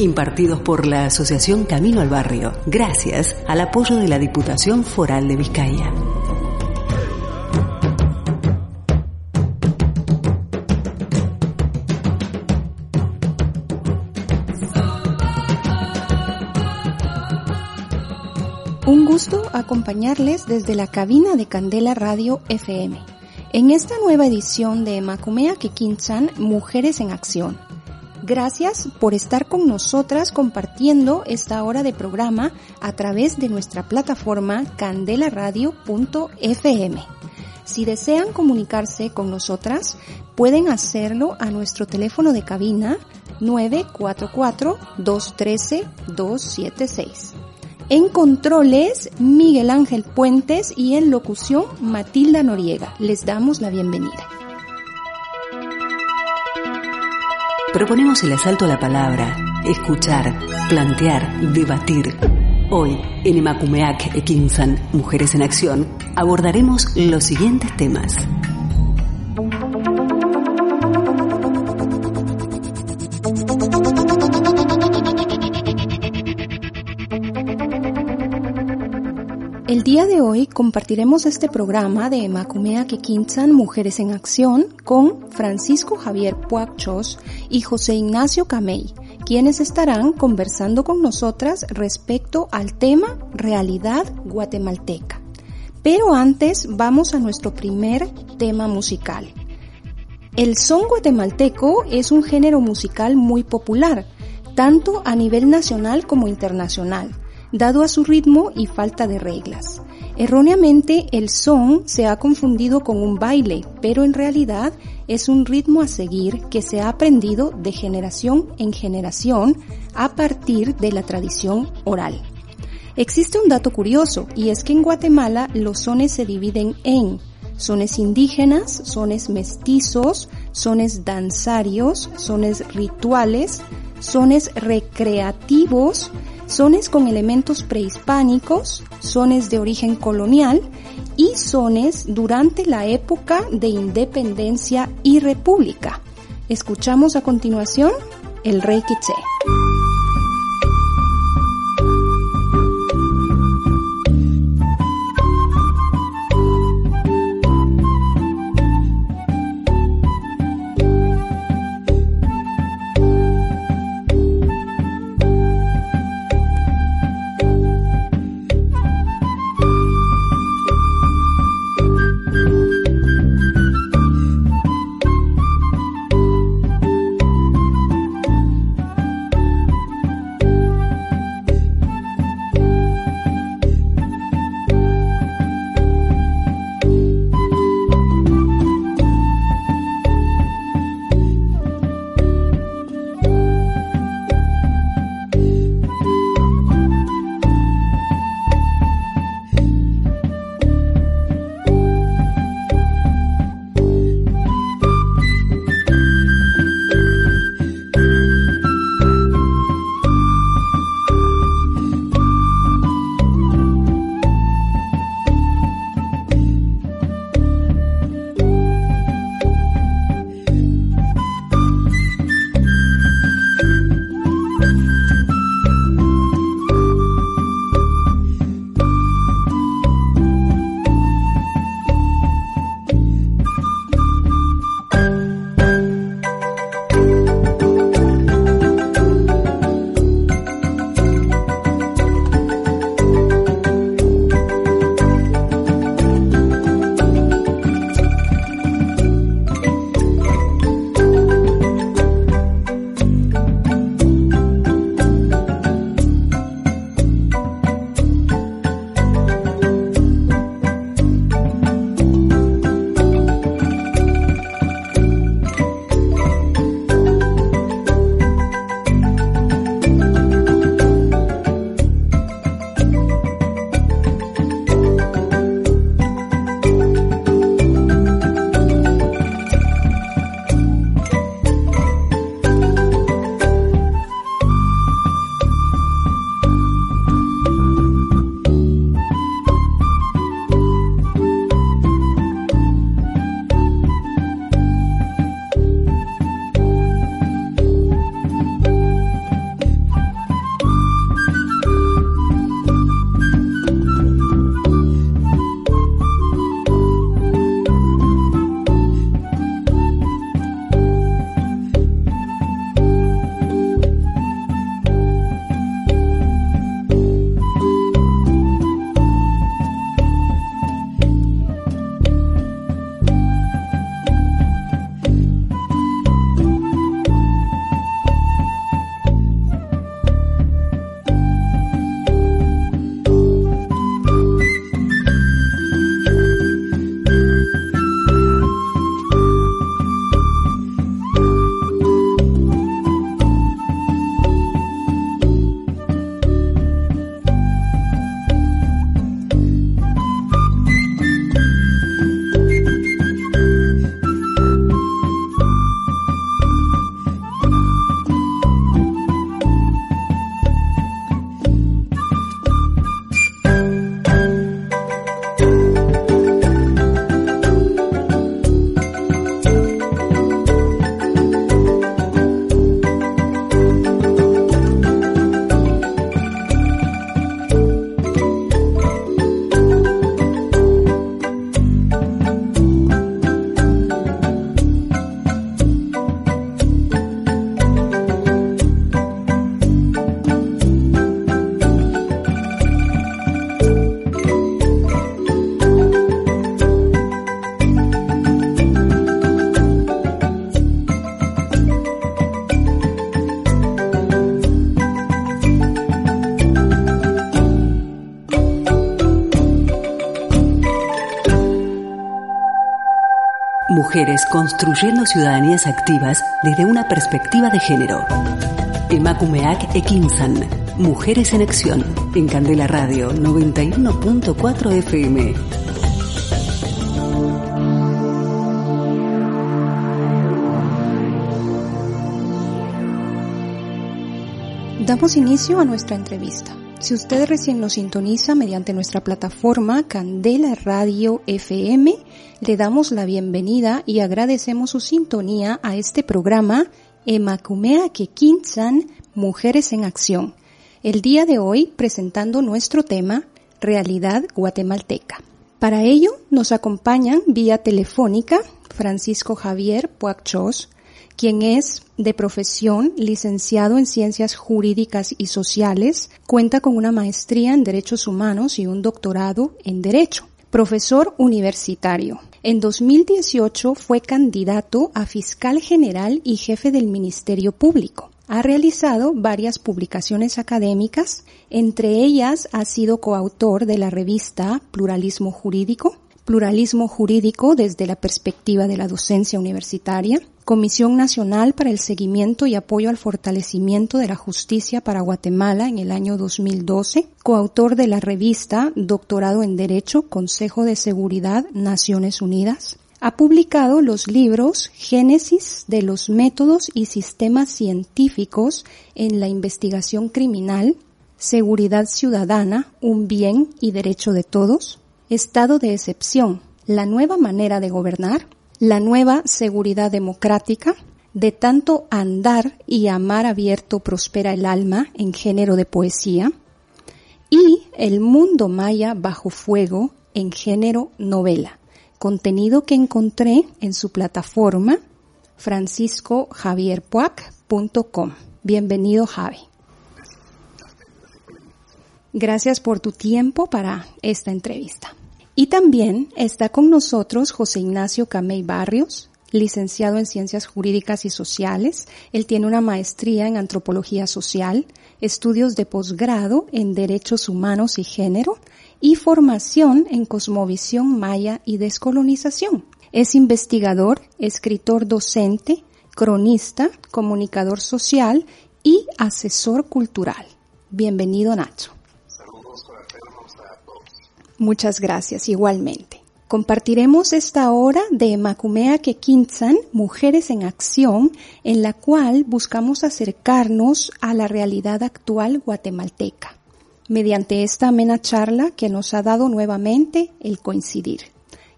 Impartidos por la Asociación Camino al Barrio, gracias al apoyo de la Diputación Foral de Vizcaya. Un gusto acompañarles desde la cabina de Candela Radio FM. En esta nueva edición de Macumea Kikinchan Mujeres en Acción. Gracias por estar con nosotras compartiendo esta hora de programa a través de nuestra plataforma candelaradio.fm. Si desean comunicarse con nosotras, pueden hacerlo a nuestro teléfono de cabina 944-213-276. En controles, Miguel Ángel Puentes y en locución, Matilda Noriega. Les damos la bienvenida. Proponemos el asalto a la palabra, escuchar, plantear, debatir. Hoy, en Emakumeak Ekinsan, Mujeres en Acción, abordaremos los siguientes temas. El día de hoy compartiremos este programa de Macumea Quinzan Mujeres en Acción con Francisco Javier Puachos y José Ignacio Camey, quienes estarán conversando con nosotras respecto al tema Realidad Guatemalteca. Pero antes vamos a nuestro primer tema musical. El son guatemalteco es un género musical muy popular, tanto a nivel nacional como internacional dado a su ritmo y falta de reglas. Erróneamente el son se ha confundido con un baile, pero en realidad es un ritmo a seguir que se ha aprendido de generación en generación a partir de la tradición oral. Existe un dato curioso y es que en Guatemala los sones se dividen en sones indígenas, sones mestizos, sones danzarios, sones rituales, sones recreativos, sones con elementos prehispánicos, sones de origen colonial y sones durante la época de independencia y república. Escuchamos a continuación el Rey Quiché. Mujeres construyendo ciudadanías activas desde una perspectiva de género. Emakumeak Ekinsan. Mujeres en Acción. En Candela Radio 91.4 FM. Damos inicio a nuestra entrevista. Si usted recién nos sintoniza mediante nuestra plataforma Candela Radio FM, le damos la bienvenida y agradecemos su sintonía a este programa Emakumea Kekinsan Mujeres en Acción. El día de hoy presentando nuestro tema Realidad Guatemalteca. Para ello nos acompañan vía telefónica Francisco Javier Puacchos, quien es de profesión licenciado en Ciencias Jurídicas y Sociales, cuenta con una maestría en Derechos Humanos y un doctorado en Derecho. Profesor universitario. En 2018 fue candidato a fiscal general y jefe del Ministerio Público. Ha realizado varias publicaciones académicas, entre ellas ha sido coautor de la revista Pluralismo Jurídico, Pluralismo Jurídico desde la perspectiva de la docencia universitaria, Comisión Nacional para el Seguimiento y Apoyo al Fortalecimiento de la Justicia para Guatemala en el año 2012, coautor de la revista Doctorado en Derecho, Consejo de Seguridad, Naciones Unidas. Ha publicado los libros Génesis de los métodos y sistemas científicos en la investigación criminal, Seguridad Ciudadana, un bien y derecho de todos, Estado de excepción, la nueva manera de gobernar, la nueva seguridad democrática, de tanto andar y amar abierto prospera el alma en género de poesía, y El mundo maya bajo fuego en género novela, contenido que encontré en su plataforma franciscojavierpuac.com. Bienvenido Javi. Gracias por tu tiempo para esta entrevista. Y también está con nosotros José Ignacio Camey Barrios, licenciado en Ciencias Jurídicas y Sociales. Él tiene una maestría en Antropología Social, estudios de posgrado en Derechos Humanos y Género y formación en Cosmovisión Maya y Descolonización. Es investigador, escritor docente, cronista, comunicador social y asesor cultural. Bienvenido Nacho. Muchas gracias, igualmente. Compartiremos esta hora de Macumea Kekinsan, Mujeres en Acción, en la cual buscamos acercarnos a la realidad actual guatemalteca, mediante esta amena charla que nos ha dado nuevamente el coincidir.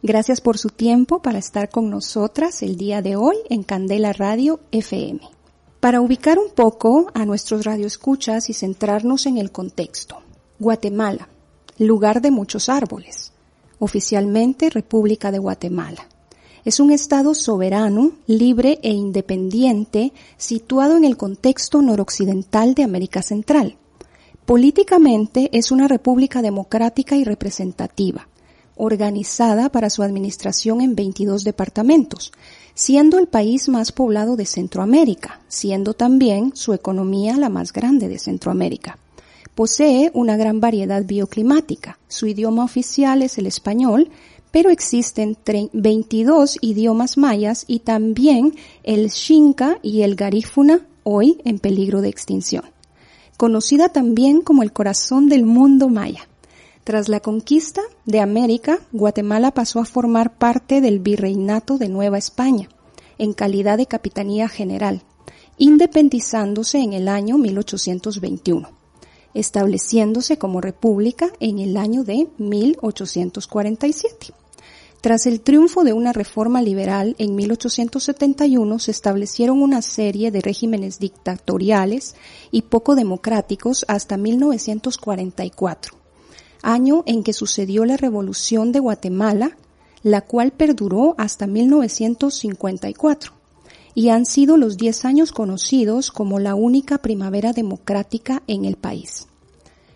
Gracias por su tiempo para estar con nosotras el día de hoy en Candela Radio FM. Para ubicar un poco a nuestros radioescuchas y centrarnos en el contexto. Guatemala, lugar de muchos árboles, oficialmente República de Guatemala. Es un Estado soberano, libre e independiente situado en el contexto noroccidental de América Central. Políticamente es una república democrática y representativa, organizada para su administración en 22 departamentos, siendo el país más poblado de Centroamérica, siendo también su economía la más grande de Centroamérica. Posee una gran variedad bioclimática. Su idioma oficial es el español, pero existen 22 idiomas mayas y también el Xinca y el Garífuna, hoy en peligro de extinción. Conocida también como el corazón del mundo maya. Tras la conquista de América, Guatemala pasó a formar parte del Virreinato de Nueva España, en calidad de Capitanía General, independizándose en el año 1821 estableciéndose como república en el año de 1847. Tras el triunfo de una reforma liberal en 1871 se establecieron una serie de regímenes dictatoriales y poco democráticos hasta 1944, año en que sucedió la Revolución de Guatemala, la cual perduró hasta 1954 y han sido los 10 años conocidos como la única primavera democrática en el país.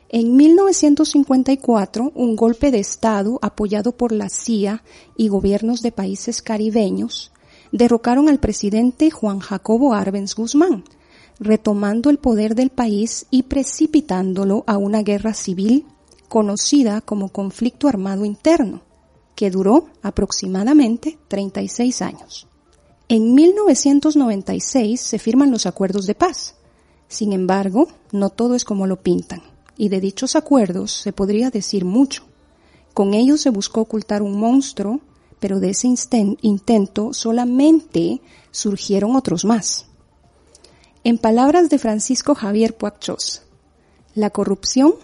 En 1954, un golpe de Estado apoyado por la CIA y gobiernos de países caribeños derrocaron al presidente Juan Jacobo Arbenz Guzmán, retomando el poder del país y precipitándolo a una guerra civil conocida como conflicto armado interno, que duró aproximadamente 36 años. En 1996 se firman los acuerdos de paz. Sin embargo, no todo es como lo pintan, y de dichos acuerdos se podría decir mucho. Con ellos se buscó ocultar un monstruo, pero de ese intento solamente surgieron otros más. En palabras de Francisco Javier Puachos, la corrupción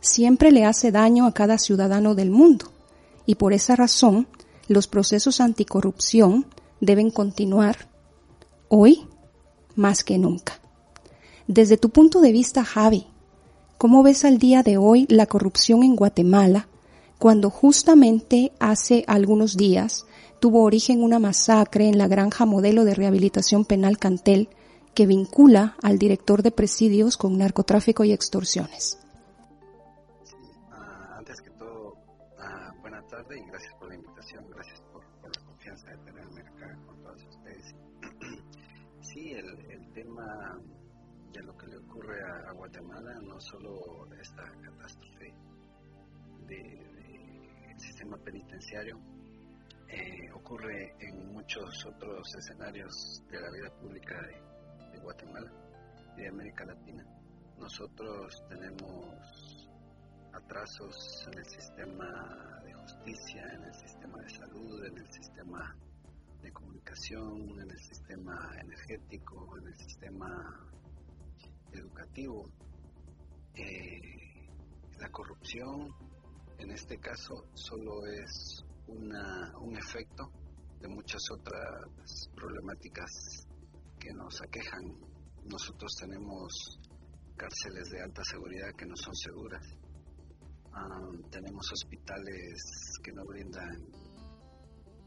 siempre le hace daño a cada ciudadano del mundo y por esa razón los procesos anticorrupción deben continuar hoy más que nunca. Desde tu punto de vista, Javi, ¿cómo ves al día de hoy la corrupción en Guatemala cuando justamente hace algunos días tuvo origen una masacre en la granja modelo de rehabilitación penal Cantel que vincula al director de presidios con narcotráfico y extorsiones. Muchos otros escenarios de la vida pública de, Guatemala y de América Latina. Nosotros tenemos atrasos en el sistema de justicia, en el sistema de salud, en el sistema de comunicación, en el sistema energético, en el sistema educativo. Eh, la corrupción en este caso solo es una, un efecto de muchas otras problemáticas que nos aquejan. Nosotros tenemos cárceles de alta seguridad que no son seguras. Ah, tenemos hospitales que no brindan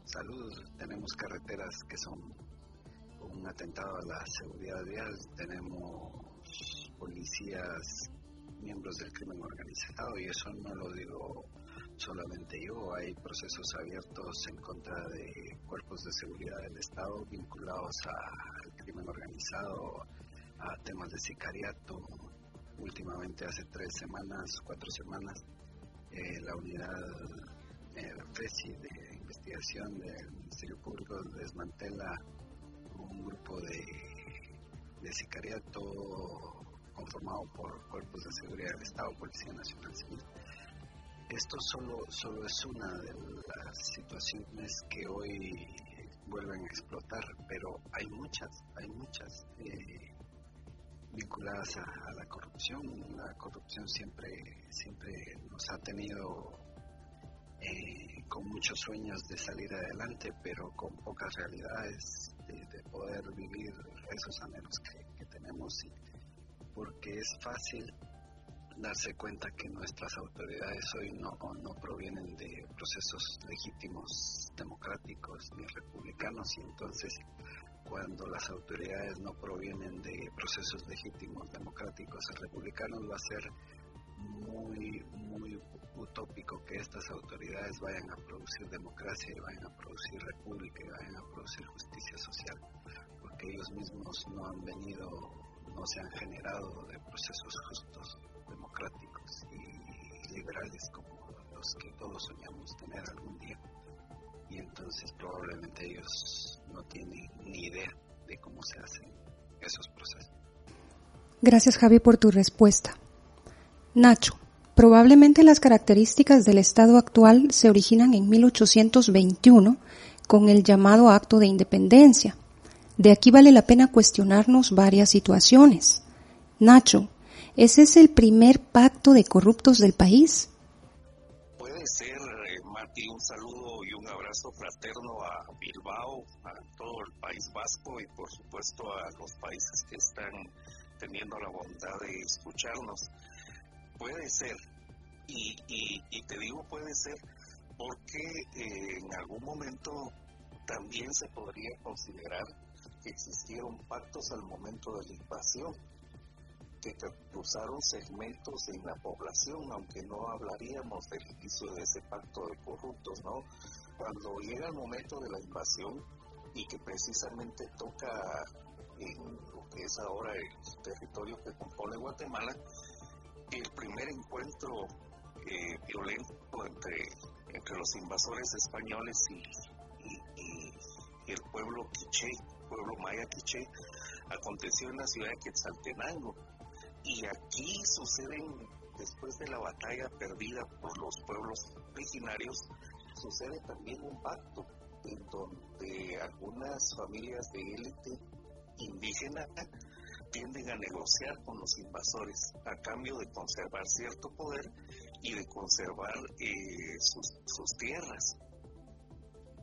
salud. Tenemos carreteras que son un atentado a la seguridad vial. Tenemos policías miembros del crimen organizado y eso no lo digo solamente yo, hay procesos abiertos en contra de cuerpos de seguridad del Estado vinculados al crimen organizado, a temas de sicariato. Últimamente, hace tres semanas, cuatro semanas, eh, la unidad eh, FESI de investigación del Ministerio Público desmantela un grupo de, de sicariato conformado por cuerpos de seguridad del Estado, Policía Nacional Civil esto solo, solo es una de las situaciones que hoy vuelven a explotar, pero hay muchas, hay muchas eh, vinculadas a, la corrupción. La corrupción siempre, siempre nos ha tenido eh, con muchos sueños de salir adelante, pero con pocas realidades de, poder vivir esos anhelos que tenemos, porque es fácil darse cuenta que nuestras autoridades hoy no, no provienen de procesos legítimos, democráticos ni republicanos y entonces cuando las autoridades no provienen de procesos legítimos, democráticos y republicanos va a ser muy, muy utópico que estas autoridades vayan a producir democracia y vayan a producir república y vayan a producir justicia social, porque ellos mismos no han venido, no se han generado de procesos justos democráticos y liberales como los que todos soñamos tener algún día. Y entonces probablemente ellos no tienen ni idea de cómo se hacen esos procesos. Gracias Javi por tu respuesta. Nacho, probablemente las características del Estado actual se originan en 1821 con el llamado Acto de Independencia. De aquí vale la pena cuestionarnos varias situaciones. Nacho, ¿Ese es el primer pacto de corruptos del país? Puede ser, eh, un saludo y un abrazo fraterno a Bilbao, a todo el País Vasco y por supuesto a los países que están teniendo la bondad de escucharnos. Puede ser, y, te digo puede ser, porque eh, en algún momento también se podría considerar que existieron pactos al momento de la invasión que cruzaron segmentos en la población, aunque no hablaríamos del inicio de ese pacto de corruptos, ¿no? Cuando llega el momento de la invasión y que precisamente toca en lo que es ahora el territorio que compone Guatemala, el primer encuentro eh, violento entre, entre los invasores españoles y, el pueblo quiché, pueblo maya quiché, aconteció en la ciudad de Quetzaltenango. Y aquí suceden, después de la batalla perdida por los pueblos originarios, sucede también un pacto en donde algunas familias de élite indígena tienden a negociar con los invasores a cambio de conservar cierto poder y de conservar eh, sus, tierras.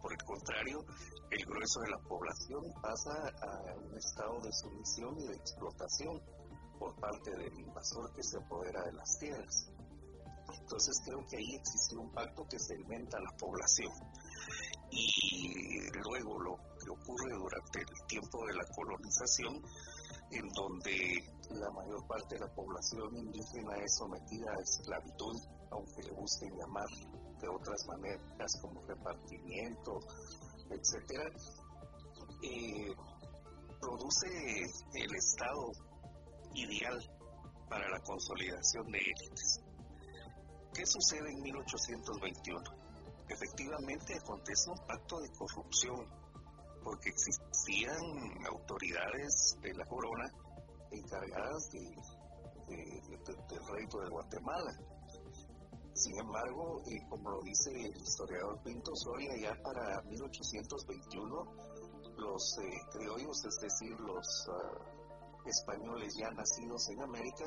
Por el contrario, el grueso de la población pasa a un estado de sumisión y de explotación por parte del invasor que se apodera de las tierras. Entonces creo que ahí existe un pacto que segmenta a la población. Y luego lo que ocurre durante el tiempo de la colonización en donde la mayor parte de la población indígena es sometida a esclavitud, aunque le gusten llamar de otras maneras como repartimiento, etcétera, eh, produce el estado ideal para la consolidación de élites. ¿Qué sucede en 1821? Efectivamente acontece un pacto de corrupción porque existían autoridades de la corona encargadas de, del reino de Guatemala. Sin embargo, y como lo dice el historiador Pinto Soria, ya para 1821 los eh, criollos, es decir, los ah, españoles ya nacidos en América,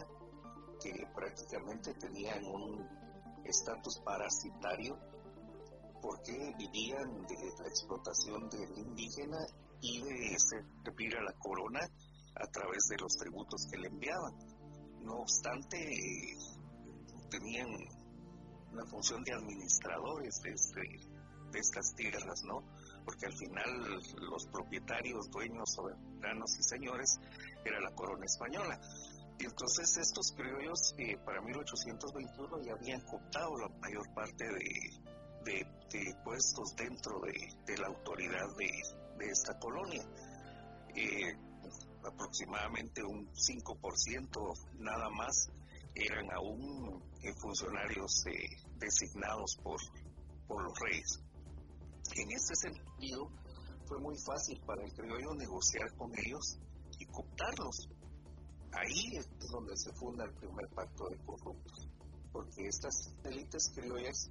que prácticamente tenían un estatus parasitario porque vivían de la explotación del indígena y de servir a la corona a través de los tributos que le enviaban. No obstante, tenían una función de administradores de, este, de estas tierras, ¿no? Porque al final los propietarios, dueños, soberanos y señores era la corona española. Y entonces estos criollos eh, para 1821 ya habían cooptado la mayor parte de, de, puestos dentro de, la autoridad de, esta colonia. Eh, aproximadamente un 5% nada más eran aún funcionarios eh, designados por, por los reyes. En ese sentido, fue muy fácil para el criollo negociar con ellos y cooptarlos. Ahí es donde se funda el primer pacto de corruptos, porque estas élites criollas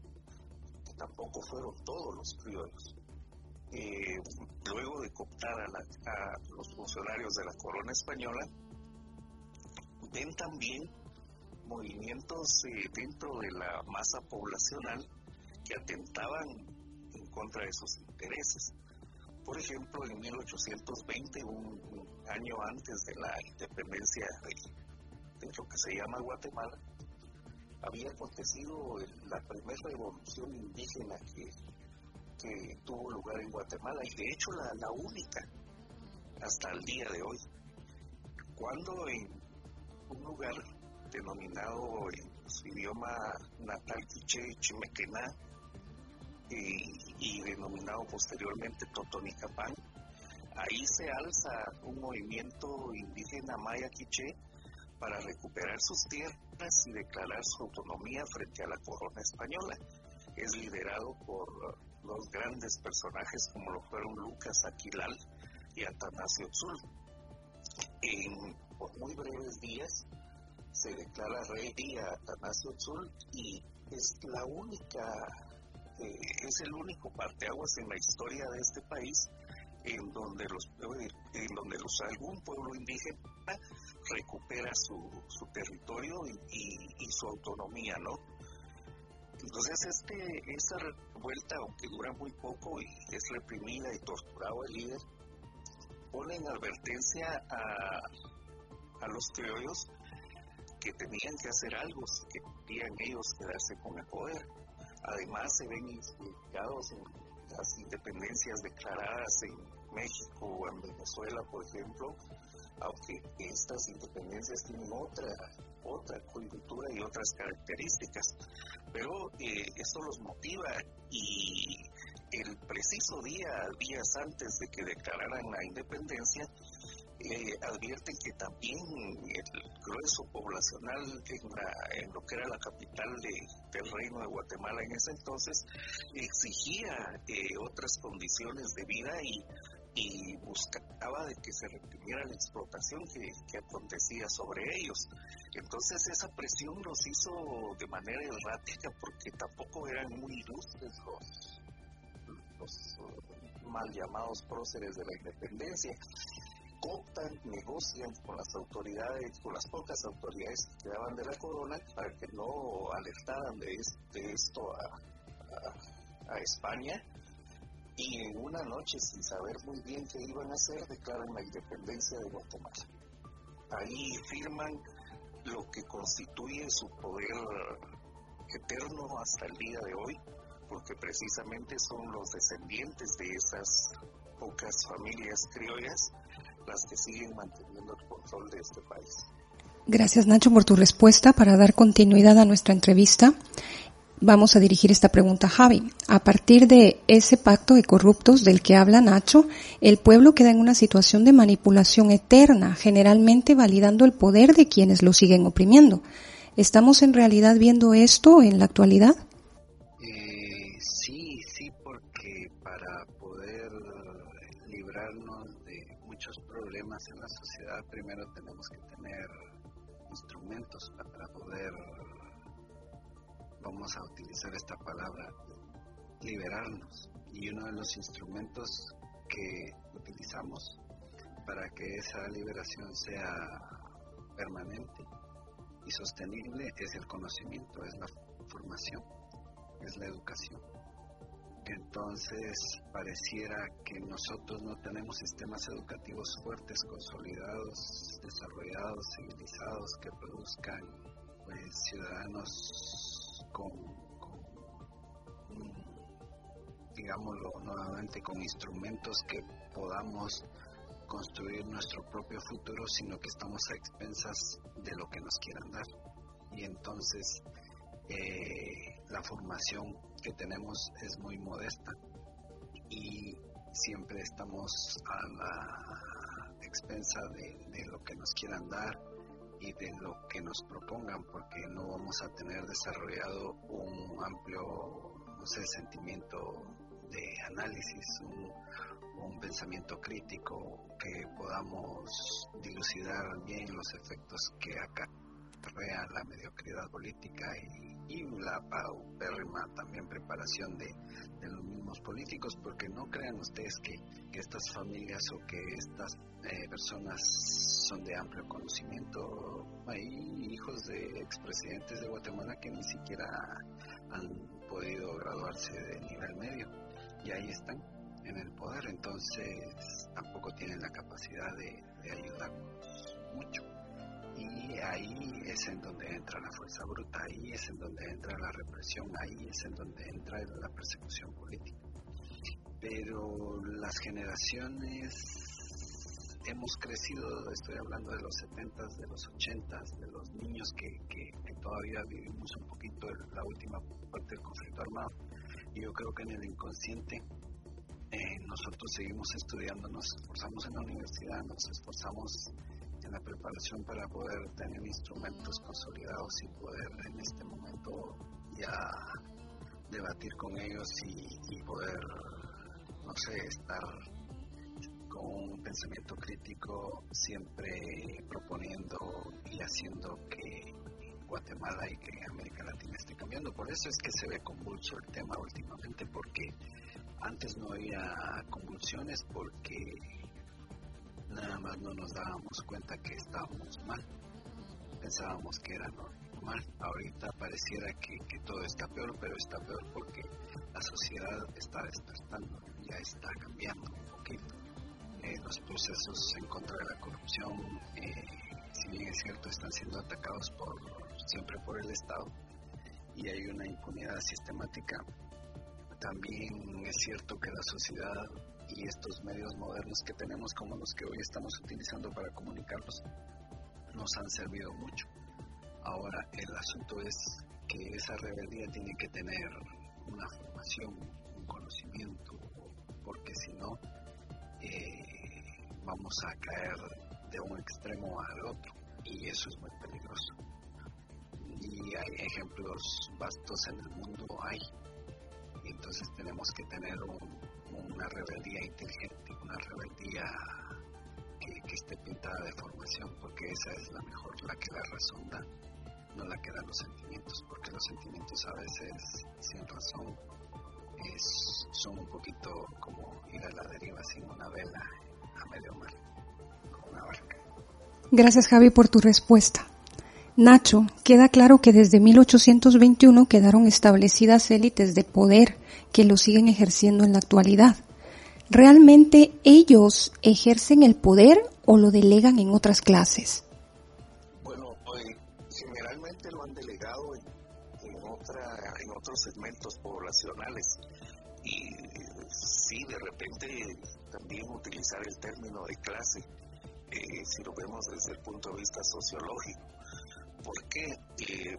tampoco fueron todos los criollos. Eh, luego de cooptar a, los funcionarios de la corona española, ven también movimientos eh, dentro de la masa poblacional que atentaban en contra de sus intereses. Por ejemplo, en 1820, un, año antes de la independencia de lo que se llama Guatemala, había acontecido la primera revolución indígena que, tuvo lugar en Guatemala y de hecho la, única hasta el día de hoy. Cuando en un lugar denominado en su idioma natal Quiche Chimequená y, denominado posteriormente Totonicapán, ahí se alza un movimiento indígena maya quiché para recuperar sus tierras y declarar su autonomía frente a la corona española. Es liderado por dos grandes personajes como lo fueron Lucas Aquilal y Atanasio Tzul. En muy breves días se declara rey a Atanasio Tzul y es la única, eh, es el único parteaguas en la historia de este país en donde los en donde algún pueblo indígena recupera su, su territorio y, su autonomía, ¿no? Entonces este, esta revuelta, aunque dura muy poco y es reprimida y torturado el líder, pone en advertencia a, a los criollos que tenían que hacer algo que querían ellos quedarse con el poder. Además se ven implicados en las independencias declaradas en México o en Venezuela, por ejemplo, aunque estas independencias tienen otra, otra cultura y otras características. Pero eh, esto los motiva y el preciso día, días antes de que declararan la independencia, eh, advierten que también el grueso poblacional en, lo que era la capital del reino de Guatemala en ese entonces exigía eh, otras condiciones de vida y, buscaba de que se reprimiera la explotación que, acontecía sobre ellos. Entonces esa presión los hizo de manera errática porque tampoco eran muy ilustres los mal llamados próceres de la independencia optan, negocian con las autoridades, con las pocas autoridades que quedaban de la corona para que no alertaran de, esto a, España y en una noche sin saber muy bien qué iban a hacer declaran la independencia de Guatemala. Ahí firman lo que constituye su poder eterno hasta el día de hoy, porque precisamente son los descendientes de esas pocas familias criollas este. Gracias Nacho por tu respuesta. Para dar continuidad a nuestra entrevista, vamos a dirigir esta pregunta a Javi. A partir de ese pacto de corruptos del que habla Nacho, el pueblo queda en una situación de manipulación eterna, generalmente validando el poder de quienes lo siguen oprimiendo. ¿Estamos en realidad viendo esto en la actualidad? Esta palabra, liberarnos. Y uno de los instrumentos que utilizamos para que esa liberación sea permanente y sostenible es el conocimiento, es la formación, es la educación. Entonces, pareciera que nosotros no tenemos sistemas educativos fuertes, consolidados, desarrollados, civilizados, que produzcan pues, ciudadanos con, digámoslo nuevamente, con instrumentos que podamos construir nuestro propio futuro, sino que estamos a expensas de lo que nos quieran dar. Y entonces, eh, la formación que tenemos es muy modesta y siempre estamos a la expensa de, lo que nos quieran dar y de lo que nos propongan porque no vamos a tener desarrollado un amplio no sé, sentimiento de análisis, un, pensamiento crítico que podamos dilucidar bien los efectos que acá crea la mediocridad política y y la paupérrima también preparación de, los mismos políticos, porque no crean ustedes que, estas familias o que estas eh, personas son de amplio conocimiento. Hay hijos de expresidentes de Guatemala que ni siquiera han podido graduarse de nivel medio y ahí están en el poder, entonces tampoco tienen la capacidad de, de ayudarnos mucho y ahí es en donde entra la fuerza bruta, ahí es en donde entra la represión, ahí es en donde entra la persecución política. Pero las generaciones hemos crecido, estoy hablando de los 70 de los 80 de los niños que, que, todavía vivimos un poquito la última parte del conflicto armado. Y yo creo que en el inconsciente eh, nosotros seguimos estudiando, nos esforzamos en la universidad, nos esforzamos en la preparación para poder tener instrumentos consolidados y poder en este momento ya debatir con ellos y, poder, no sé, estar un pensamiento crítico siempre proponiendo y haciendo que Guatemala y que América Latina esté cambiando. Por eso es que se ve convulso el tema últimamente, porque antes no había convulsiones porque nada más no nos dábamos cuenta que estábamos mal. Pensábamos que era normal. Ahorita pareciera que, todo está peor, pero está peor porque la sociedad está despertando, ya está cambiando un poquito. Los procesos en contra de la corrupción, eh, si bien es cierto, están siendo atacados por siempre por el Estado y hay una impunidad sistemática. También es cierto que la sociedad y estos medios modernos que tenemos como los que hoy estamos utilizando para comunicarnos nos han servido mucho. Ahora el asunto es que esa rebeldía tiene que tener una formación, un conocimiento, porque si no eh, vamos a caer de un extremo al otro y eso es muy peligroso. Y hay ejemplos vastos en el mundo, hay. entonces tenemos que tener una rebeldía inteligente, una rebeldía que, esté pintada de formación, porque esa es la mejor, la que la razón da, no la que dan los sentimientos, porque los sentimientos a veces sin razón es, son un poquito como ir a la deriva sin una vela a medio mar, con una barca. Gracias Javi por tu respuesta. Nacho, queda claro que desde 1821 quedaron establecidas élites de poder que lo siguen ejerciendo en la actualidad. ¿Realmente ellos ejercen el poder o lo delegan en otras clases? Bueno, eh, generalmente lo han delegado en, en otros segmentos poblacionales y sí, de repente también utilizar el término de clase eh, si lo vemos desde el punto de vista sociológico. Porque eh,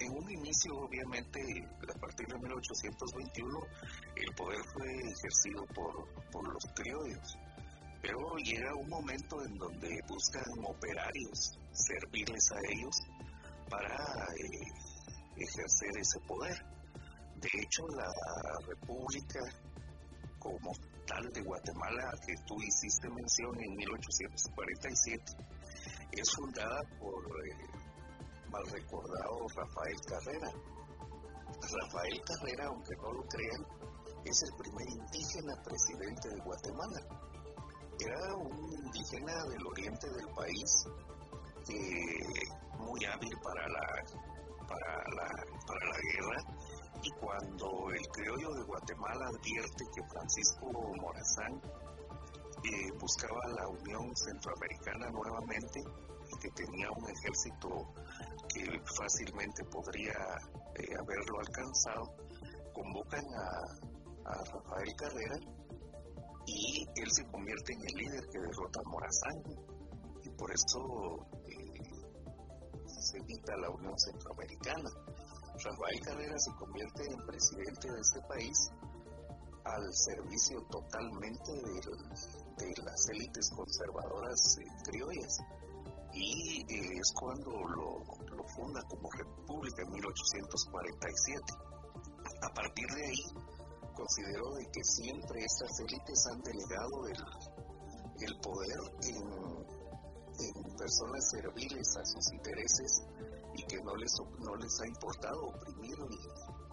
en un inicio, obviamente, a partir de 1821, el poder fue ejercido por, por los criollos. Pero llega un momento en donde buscan operarios, servirles a ellos para eh, ejercer ese poder. De hecho, la República como de Guatemala que tú hiciste mención en 1847 es fundada por eh, mal recordado Rafael Carrera. Rafael Carrera, aunque no lo crean, es el primer indígena presidente de Guatemala. Era un indígena del oriente del país, muy hábil para la, para la, para la guerra y cuando el criollo de Guatemala advierte que Francisco Morazán eh, buscaba la Unión Centroamericana nuevamente y que tenía un ejército que fácilmente podría eh, haberlo alcanzado, convocan a, Rafael Carrera y él se convierte en el líder que derrota a Morazán y por eso eh, se evita la Unión Centroamericana. Rafael Carrera se convierte en presidente de este país al servicio totalmente de, las élites conservadoras eh, criollas. Y eh, es cuando lo, funda como república en 1847. A partir de ahí, considero de que siempre estas élites han delegado el, poder en personas serviles a sus intereses y que no les, no les ha importado oprimir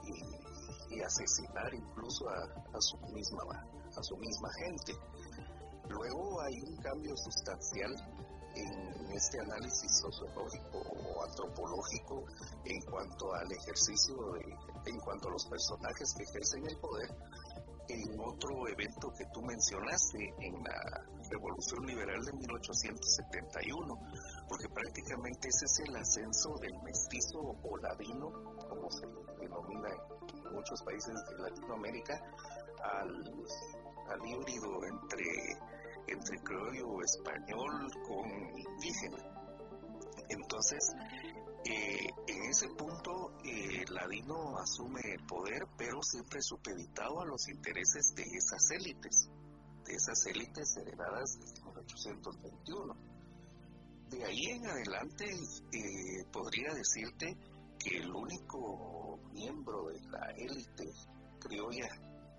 y, asesinar incluso a, su misma, a su misma gente. Luego hay un cambio sustancial en este análisis sociológico o antropológico en cuanto al ejercicio, en cuanto a los personajes que ejercen el poder, en otro evento que tú mencionaste, en la Revolución Liberal de 1871, porque prácticamente ese es el ascenso del mestizo o ladino, como se denomina en muchos países de Latinoamérica, al, híbrido entre, entre criollo español con indígena. Entonces, eh, en ese punto, eh, Ladino asume el poder, pero siempre supeditado a los intereses de esas élites, de esas élites heredadas desde 1821. De ahí en adelante, eh, podría decirte que el único miembro de la élite criolla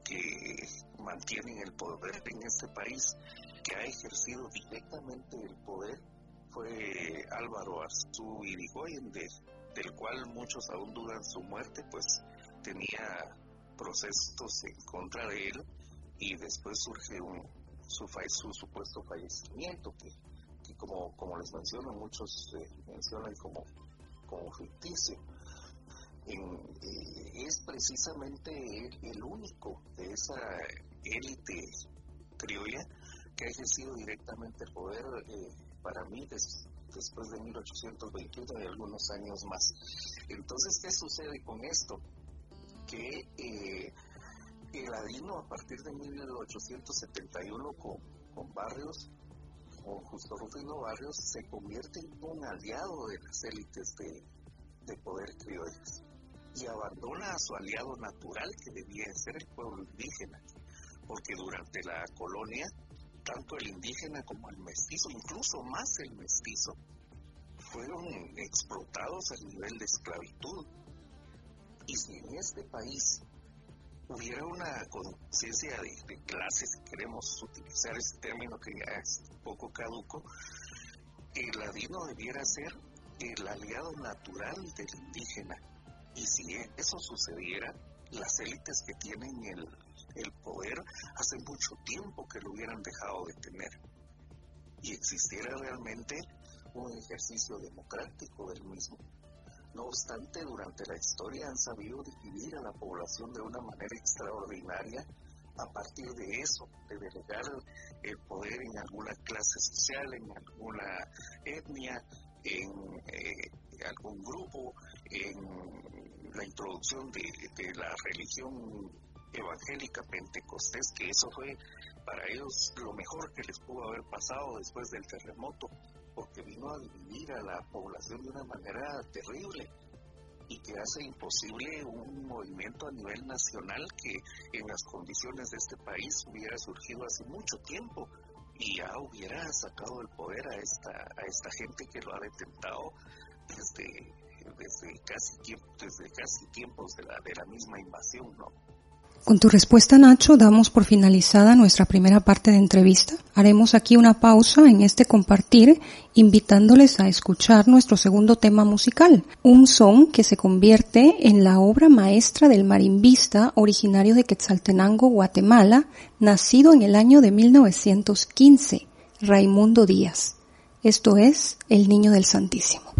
que mantiene el poder en este país, que ha ejercido directamente el poder, fue Álvaro Arzú Irigoyen, del cual muchos aún dudan su muerte, pues tenía procesos en contra de él y después surge un, su, su supuesto fallecimiento, que, que, como, les menciono, muchos mencionan como, como ficticio. Eh, es precisamente el, único de esa élite criolla que ha ejercido directamente el poder eh, para mí después de 1821 y algunos años más. Entonces, ¿qué sucede con esto? Que eh, el Adino a partir de 1871 con, con Barrios, con Justo Rufino Barrios, se convierte en un aliado de las élites de, poder criollas y abandona a su aliado natural que debía ser el pueblo indígena, porque durante la colonia tanto el indígena como el mestizo, incluso más el mestizo, fueron explotados al nivel de esclavitud. Y si en este país hubiera una conciencia de, clase, si queremos utilizar ese término que ya es poco caduco, el ladino debiera ser el aliado natural del indígena. Y si eso sucediera, las élites que tienen el, el poder hace mucho tiempo que lo hubieran dejado de tener. Y existiera realmente un ejercicio democrático del mismo. No obstante, durante la historia han sabido dividir a la población de una manera extraordinaria. A partir de eso, de delegar el poder en alguna clase social, en alguna etnia, en eh, algún grupo, en la introducción de, de la religión evangélica pentecostés, que eso fue para ellos lo mejor que les pudo haber pasado después del terremoto, porque vino a dividir a la población de una manera terrible y que hace imposible un movimiento a nivel nacional que en las condiciones de este país hubiera surgido hace mucho tiempo y ya hubiera sacado el poder a esta, a esta gente que lo ha detentado desde, desde, casi, desde casi tiempos de la, de la misma invasión, ¿no? Con tu respuesta, Nacho, damos por finalizada nuestra primera parte de entrevista. Haremos aquí una pausa en este compartir, invitándoles a escuchar nuestro segundo tema musical, un son que se convierte en la obra maestra del marimbista originario de Quetzaltenango, Guatemala, nacido en el año de 1915, Raimundo Díaz. Esto es El Niño del Santísimo.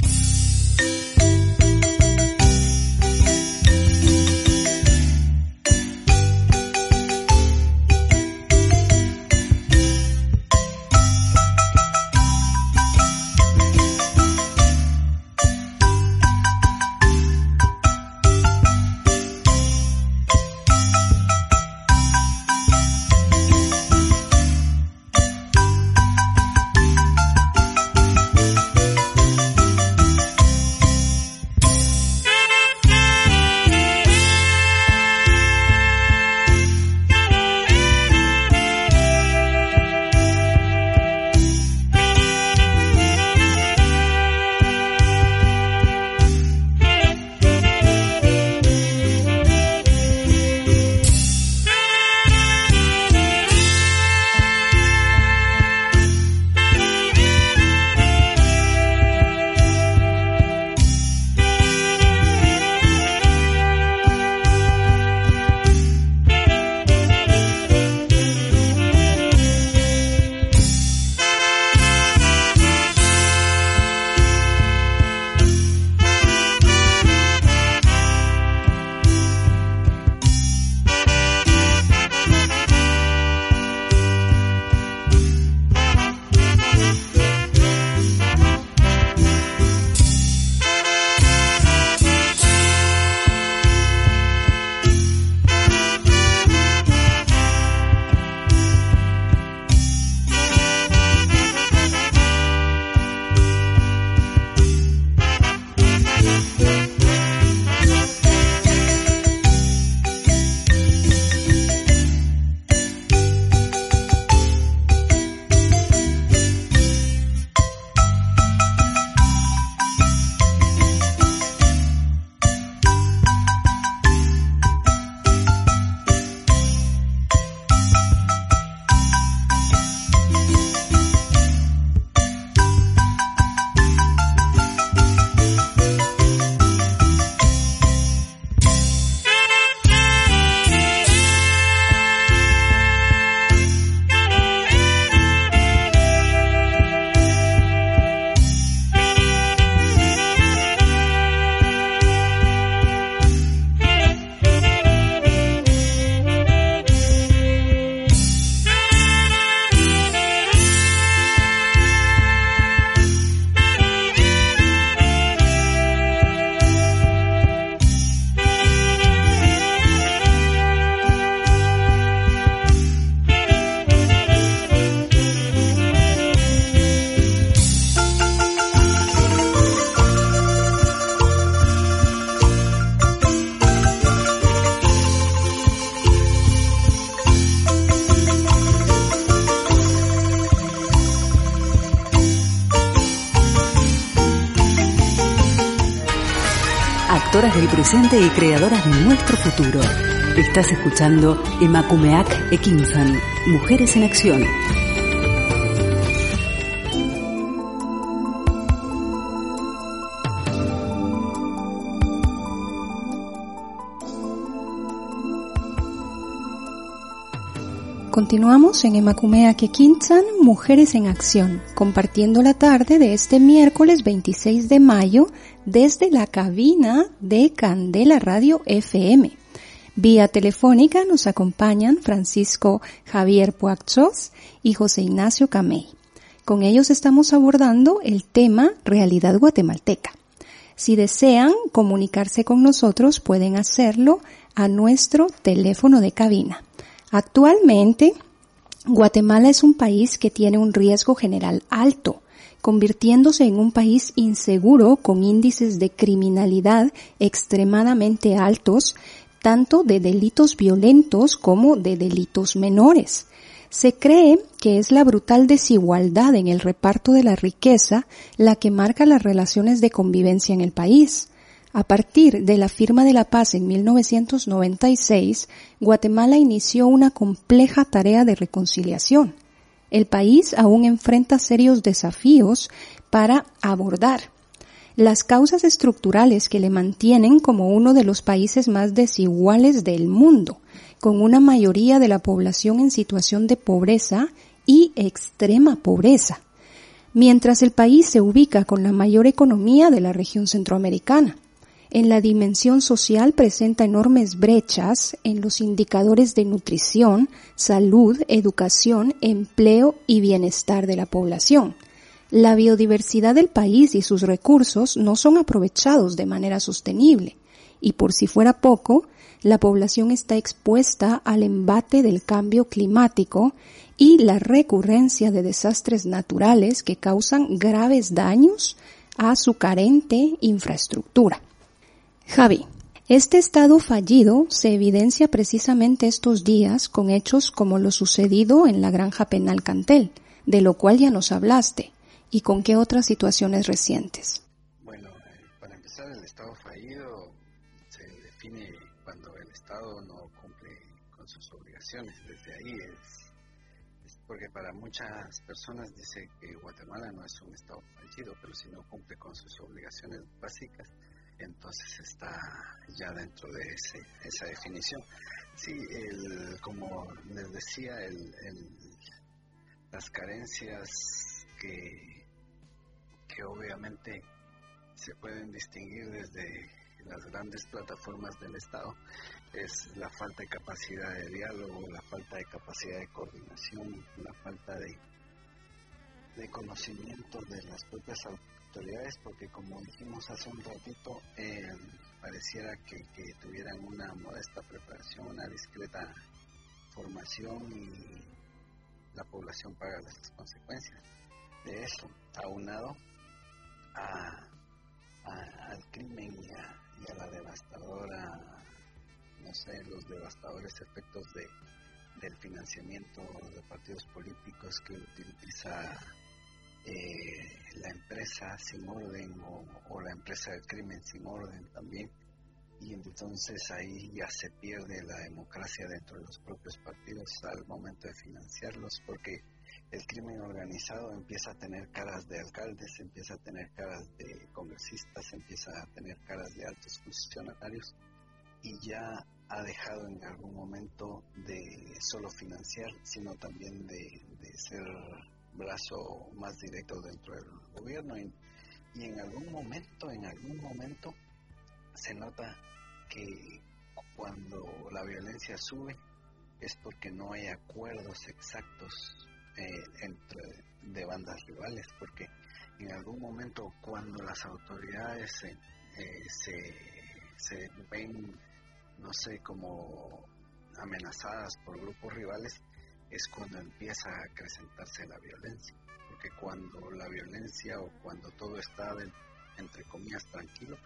Y creadoras de nuestro futuro. Estás escuchando Emakumeak Ekinsan, Mujeres en Acción. Continuamos en Emacumea Kekinsan, Mujeres en Acción, compartiendo la tarde de este miércoles 26 de mayo desde la cabina de Candela Radio FM. Vía telefónica nos acompañan Francisco Javier Puachos y José Ignacio Camey. Con ellos estamos abordando el tema Realidad Guatemalteca. Si desean comunicarse con nosotros pueden hacerlo a nuestro teléfono de cabina Actualmente, Guatemala es un país que tiene un riesgo general alto, convirtiéndose en un país inseguro con índices de criminalidad extremadamente altos, tanto de delitos violentos como de delitos menores. Se cree que es la brutal desigualdad en el reparto de la riqueza la que marca las relaciones de convivencia en el país. A partir de la firma de la paz en 1996, Guatemala inició una compleja tarea de reconciliación. El país aún enfrenta serios desafíos para abordar las causas estructurales que le mantienen como uno de los países más desiguales del mundo, con una mayoría de la población en situación de pobreza y extrema pobreza, mientras el país se ubica con la mayor economía de la región centroamericana en la dimensión social presenta enormes brechas en los indicadores de nutrición, salud, educación, empleo y bienestar de la población. La biodiversidad del país y sus recursos no son aprovechados de manera sostenible y por si fuera poco, la población está expuesta al embate del cambio climático y la recurrencia de desastres naturales que causan graves daños a su carente infraestructura. Javi, este estado fallido se evidencia precisamente estos días con hechos como lo sucedido en la granja penal Cantel, de lo cual ya nos hablaste, y con qué otras situaciones recientes. Bueno, para empezar, el estado fallido se define cuando el Estado no cumple con sus obligaciones. Desde ahí es, es porque para muchas personas dice que Guatemala no es un estado fallido, pero si no cumple con sus obligaciones básicas, entonces está ya dentro de ese, esa definición. Sí, el, como les decía, el, las carencias que, que obviamente se pueden distinguir desde las grandes plataformas del Estado es la falta de capacidad de diálogo, la falta de capacidad de coordinación, la falta de, de conocimiento de las propias autoridades porque como dijimos hace un ratito, eh, pareciera que, tuvieran una modesta preparación, una discreta formación y la población paga las consecuencias de eso, aunado a, al crimen y a, la devastadora, no sé, los devastadores efectos de, del financiamiento de partidos políticos que utiliza eh, la empresa sin orden o, la empresa del crimen sin orden también. Y entonces ahí ya se pierde la democracia dentro de los propios partidos al momento de financiarlos, porque el crimen organizado empieza a tener caras de alcaldes, empieza a tener caras de congresistas, empieza a tener caras de altos funcionarios y ya ha dejado en algún momento de solo financiar, sino también de, de ser brazo más directo dentro del gobierno. Y, en algún momento, en algún momento se nota que cuando la violencia sube es porque no hay acuerdos exactos eh, entre de bandas rivales, porque en algún momento cuando las autoridades eh, se, se ven, no sé, como amenazadas por grupos rivales, es cuando empieza a acrecentarse la violencia. Porque cuando la violencia o cuando todo está, entre comillas, tranquilo,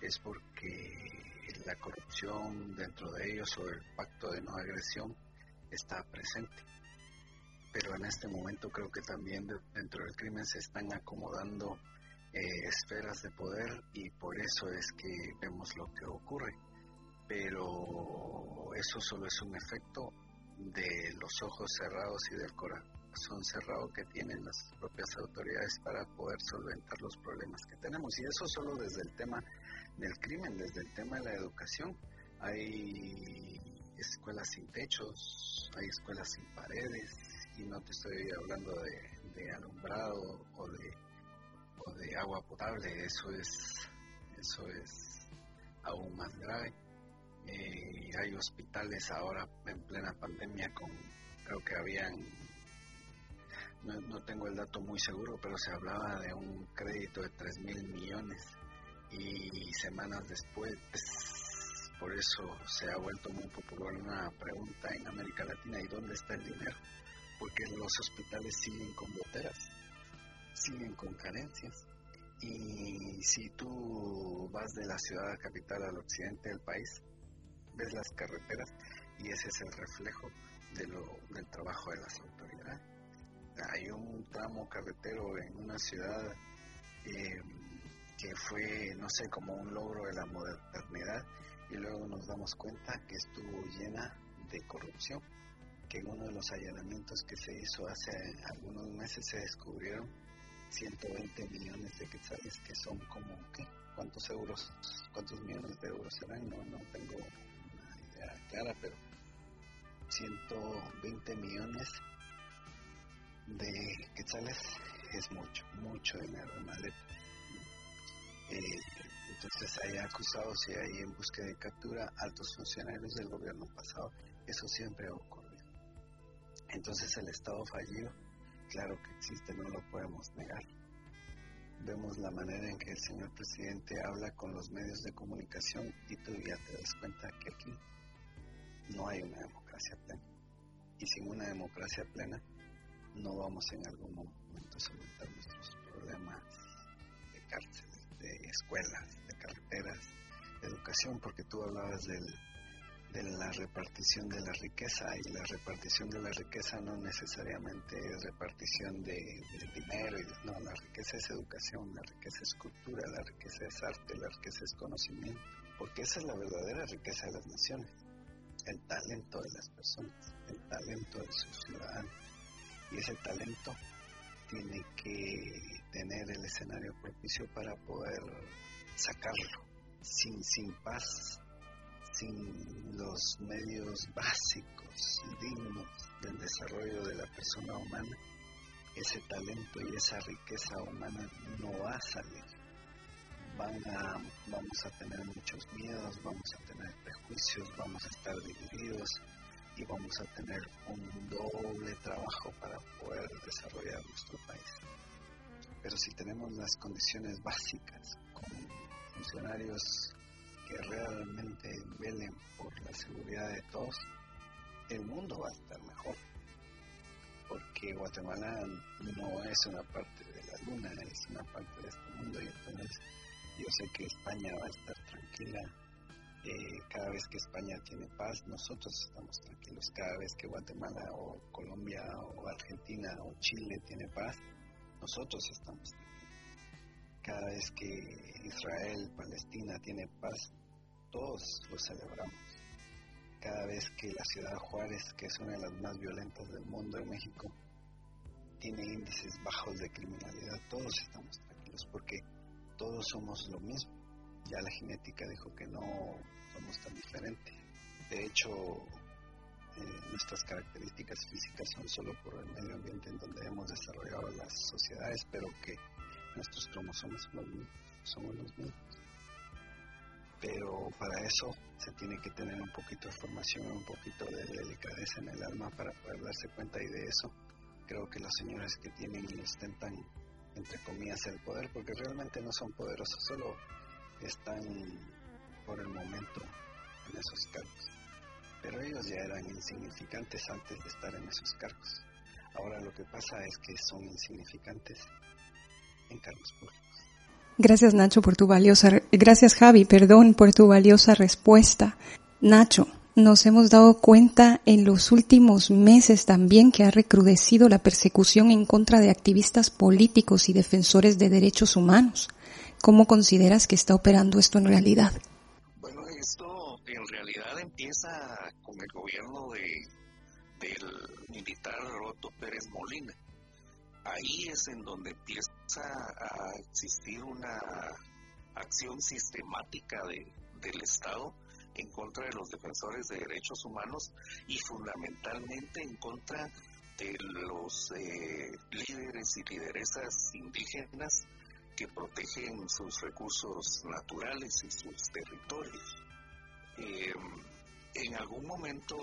es porque la corrupción dentro de ellos o el pacto de no agresión está presente. Pero en este momento creo que también dentro del crimen se están acomodando eh, esferas de poder y por eso es que vemos lo que ocurre. Pero eso solo es un efecto de los ojos cerrados y del corazón cerrado que tienen las propias autoridades para poder solventar los problemas que tenemos. Y eso solo desde el tema del crimen, desde el tema de la educación. Hay escuelas sin techos, hay escuelas sin paredes, y no te estoy hablando de, alumbrado o de, o de agua potable, eso es, eso es aún más grave. Eh, hay hospitales ahora en plena pandemia con, creo que habían, no, tengo el dato muy seguro, pero se hablaba de un crédito de 3 mil millones y semanas después, por eso se ha vuelto muy popular una pregunta en América Latina, ¿y dónde está el dinero? Porque los hospitales siguen con goteras, siguen con carencias. Y si tú vas de la ciudad capital al occidente del país, ves las carreteras y ese es el reflejo de lo, del trabajo de las autoridades. Hay un tramo carretero en una ciudad eh, que fue, no sé, como un logro de la modernidad y luego nos damos cuenta que estuvo llena de corrupción, que en uno de los allanamientos que se hizo hace algunos meses se descubrieron 120 millones de quetzales, que son como, ¿qué? ¿Cuántos euros, cuántos millones de euros serán? No, no tengo clara, pero 120 millones de quetzales es mucho, mucho dinero en maleta. Eh, entonces hay acusados y hay en búsqueda de captura altos funcionarios del gobierno pasado. Eso siempre ha ocurrido. Entonces el Estado fallido, claro que existe, no lo podemos negar. Vemos la manera en que el señor presidente habla con los medios de comunicación y tú ya te das cuenta que aquí no hay una democracia plena. Y sin una democracia plena no vamos en algún momento a solventar nuestros problemas de cárceles, de escuelas, de carreteras, de educación, porque tú hablabas del, de la repartición de la riqueza y la repartición de la riqueza no necesariamente es repartición de, dinero, no, la riqueza es educación, la riqueza es cultura, la riqueza es arte, la riqueza es conocimiento, porque esa es la verdadera riqueza de las naciones el talento de las personas, el talento de sus ciudadanos. Y ese talento tiene que tener el escenario propicio para poder sacarlo. Sin, sin paz, sin los medios básicos y dignos del desarrollo de la persona humana, ese talento y esa riqueza humana no va a salir vamos a tener muchos miedos, vamos a tener prejuicios, vamos a estar divididos y vamos a tener un doble trabajo para poder desarrollar nuestro país. Pero si tenemos las condiciones básicas con funcionarios que realmente velen por la seguridad de todos, el mundo va a estar mejor. Porque Guatemala no es una parte de la luna, es una parte de este mundo y entonces yo sé que España va a estar tranquila. Eh, cada vez que España tiene paz, nosotros estamos tranquilos. Cada vez que Guatemala o Colombia o Argentina o Chile tiene paz, nosotros estamos tranquilos. Cada vez que Israel, Palestina tiene paz, todos lo celebramos. Cada vez que la ciudad Juárez, que es una de las más violentas del mundo en México, tiene índices bajos de criminalidad, todos estamos tranquilos porque todos somos lo mismo. Ya la genética dijo que no somos tan diferentes. De hecho, eh, nuestras características físicas son solo por el medio ambiente en donde hemos desarrollado las sociedades, pero que nuestros cromosomas somos, los mismos. Pero para eso se tiene que tener un poquito de formación, un poquito de delicadeza en el alma para poder darse cuenta y de eso creo que las señoras que tienen y ostentan entre comillas, el poder, porque realmente no son poderosos, solo están por el momento en esos cargos. Pero ellos ya eran insignificantes antes de estar en esos cargos. Ahora lo que pasa es que son insignificantes en cargos públicos. Gracias Nacho por tu valiosa, gracias Javi, perdón, por tu valiosa respuesta. Nacho, Nos hemos dado cuenta en los últimos meses también que ha recrudecido la persecución en contra de activistas políticos y defensores de derechos humanos. ¿Cómo consideras que está operando esto en realidad? Bueno, esto en realidad empieza con el gobierno de, del militar Roto Pérez Molina. Ahí es en donde empieza a existir una acción sistemática de, del Estado en contra de los defensores de derechos humanos y fundamentalmente en contra de los eh, líderes y lideresas indígenas que protegen sus recursos naturales y sus territorios. Eh, en algún momento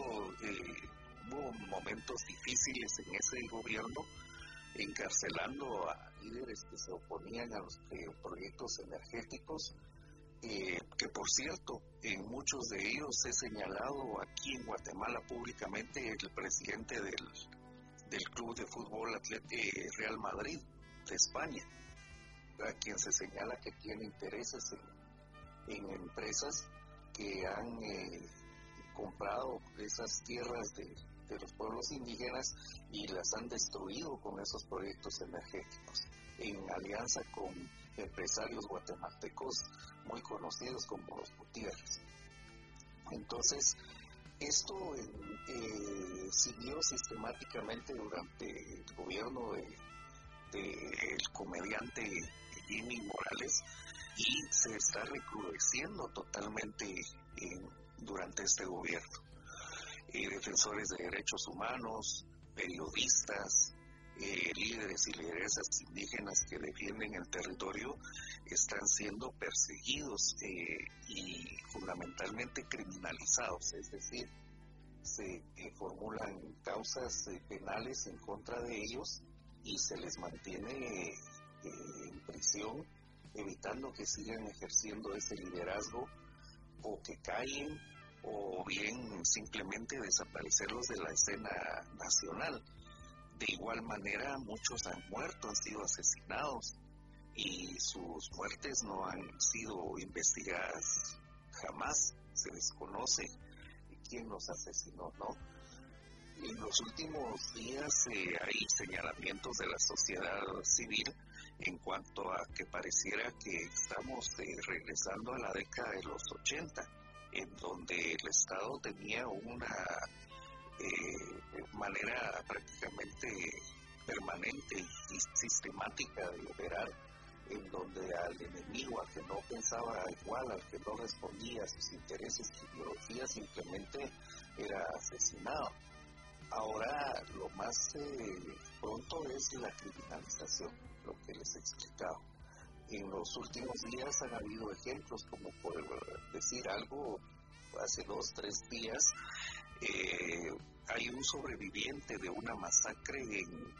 eh, hubo momentos difíciles en ese gobierno encarcelando a líderes que se oponían a los proyectos energéticos eh, que por cierto, en muchos de ellos he señalado aquí en Guatemala públicamente el presidente del, del Club de Fútbol Atleti Real Madrid de España, a quien se señala que tiene intereses en, empresas que han eh, comprado esas tierras de, de los pueblos indígenas y las han destruido con esos proyectos energéticos, en alianza con empresarios guatemaltecos muy conocidos como los Gutiérrez. Entonces, esto eh, siguió sistemáticamente durante el gobierno del de, comediante Jimmy Morales y se está recrudeciendo totalmente durante este gobierno. Eh, defensores de derechos humanos, periodistas, eh, líderes y lideresas indígenas que defienden el territorio están siendo perseguidos eh, y fundamentalmente criminalizados, es decir, se eh, formulan causas penales en contra de ellos y se les mantiene en prisión, evitando que sigan ejerciendo ese liderazgo o que caen o bien simplemente desaparecerlos de la escena nacional. De igual manera, muchos han muerto, han sido asesinados y sus muertes no han sido investigadas jamás. Se desconoce quién los asesinó, ¿no? En los últimos días eh, hay señalamientos de la sociedad civil en cuanto a que pareciera que estamos eh, regresando a la década de los 80, en donde el Estado tenía una eh, manera prácticamente permanente y sistemática de operar, en donde al enemigo, al que no pensaba igual, al que no respondía a sus intereses y ideologías, simplemente era asesinado. Ahora lo más eh, pronto es la criminalización, lo que les he explicado. En los últimos días han habido ejemplos, como por decir algo, hace dos, tres días, eh, hay un sobreviviente de una masacre en,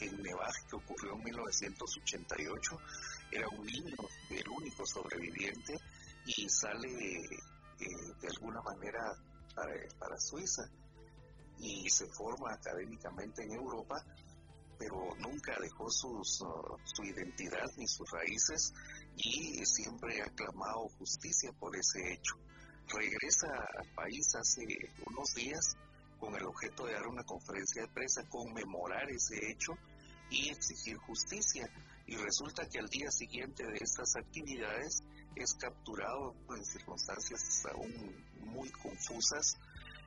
en Nevaj que ocurrió en 1988. Era un niño, el único sobreviviente, y sale eh, de alguna manera para, Suiza y se forma académicamente en Europa, pero nunca dejó sus, uh, su identidad ni sus raíces y siempre ha clamado justicia por ese hecho regresa al país hace unos días con el objeto de dar una conferencia de prensa, conmemorar ese hecho y exigir justicia. Y resulta que al día siguiente de estas actividades es capturado en circunstancias aún muy confusas,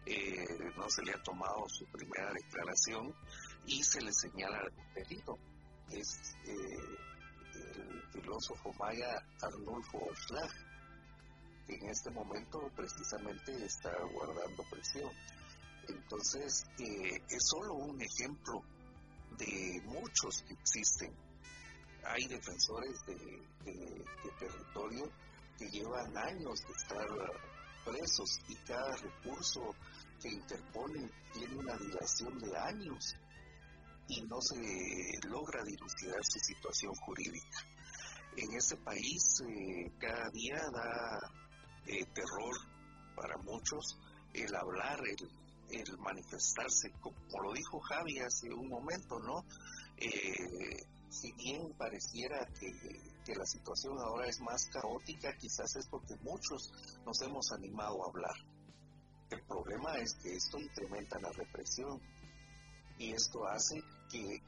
eh, no se le ha tomado su primera declaración y se le señala el delito. Es eh, el filósofo maya Arnulfo Oshlag en este momento precisamente está guardando presión. Entonces, eh, es solo un ejemplo de muchos que existen. Hay defensores de, territorio que llevan años de estar presos y cada recurso que interponen tiene una dilación de años y no se logra dilucidar su situación jurídica. En ese país eh, cada día da terror para muchos el hablar, el, manifestarse, como lo dijo Javi hace un momento, ¿no? Eh, si bien pareciera que, que, la situación ahora es más caótica, quizás es porque muchos nos hemos animado a hablar. El problema es que esto incrementa la represión y esto hace que,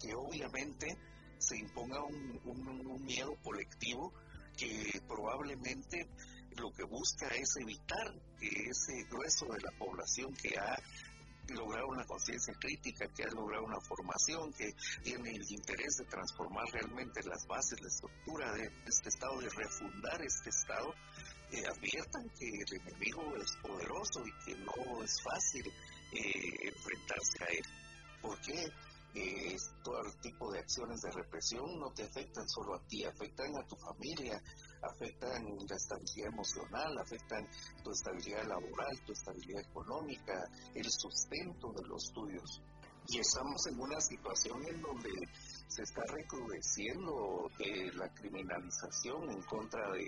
que obviamente se imponga un, un miedo colectivo que probablemente lo que busca es evitar que ese grueso de la población que ha logrado una conciencia crítica, que ha logrado una formación, que tiene el interés de transformar realmente las bases, la estructura de este Estado, de refundar este Estado, eh, adviertan que el enemigo es poderoso y que no es fácil eh, enfrentarse a él. ¿Por qué? Eh, todo tipo de acciones de represión no te afectan solo a ti, afectan a tu familia, afectan la estabilidad emocional, afectan tu estabilidad laboral, tu estabilidad económica, el sustento de los tuyos. Y estamos en una situación en donde se está recrudeciendo eh, la criminalización en contra de,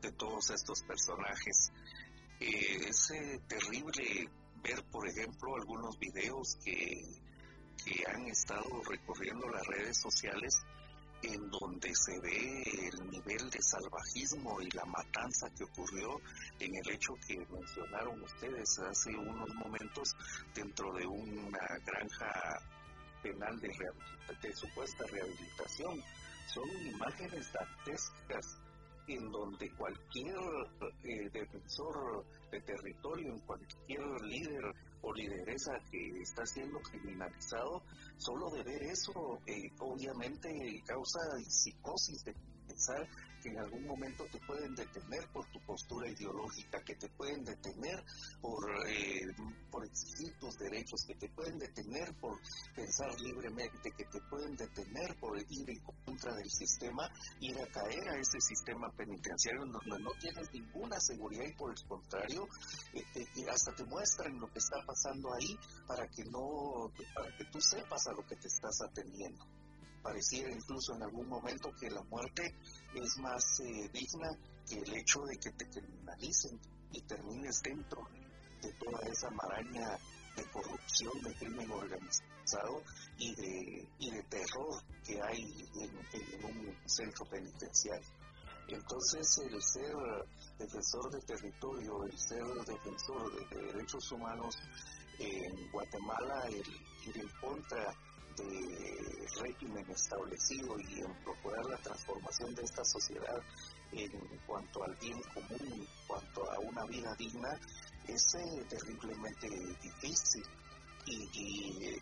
de todos estos personajes. Eh, es eh, terrible ver, por ejemplo, algunos videos que, que han estado recorriendo las redes sociales en donde se ve el nivel de salvajismo y la matanza que ocurrió en el hecho que mencionaron ustedes hace unos momentos dentro de una granja penal de, de supuesta rehabilitación. Son imágenes dantescas en donde cualquier eh, defensor de territorio, en cualquier líder o lideresa que está siendo criminalizado, solo de ver eso, eh, obviamente causa psicosis de pensar que en algún momento te pueden detener por tu postura ideológica, que te pueden detener por, eh, por exigir tus derechos, que te pueden detener por pensar libremente, que te pueden detener por ir en contra del sistema, ir a caer a ese sistema penitenciario en donde no tienes ninguna seguridad y por el contrario, eh, hasta te muestran lo que está pasando ahí para que no, para que tú sepas a lo que te estás atendiendo pareciera incluso en algún momento que la muerte es más eh, digna que el hecho de que te criminalicen y termines dentro de toda esa maraña de corrupción, de crimen organizado y de, y de terror que hay en, un centro penitenciario. Entonces, el ser defensor de territorio, el ser defensor de, derechos humanos en Guatemala, el ir en contra de régimen establecido y en procurar la transformación de esta sociedad en cuanto al bien común, en cuanto a una vida digna, es eh, terriblemente difícil. Y,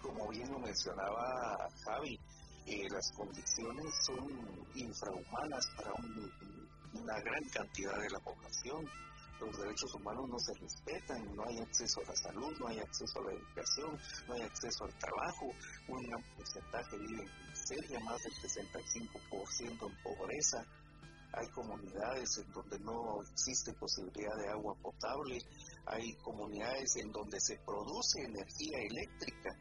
como bien lo mencionaba Javi, eh, las condiciones son infrahumanas para una gran cantidad de la población los derechos humanos no se respetan, no hay acceso a la salud, no hay acceso a la educación, no hay acceso al trabajo, un gran porcentaje vive en miseria, más del 65% en pobreza, hay comunidades en donde no existe posibilidad de agua potable, hay comunidades en donde se produce energía eléctrica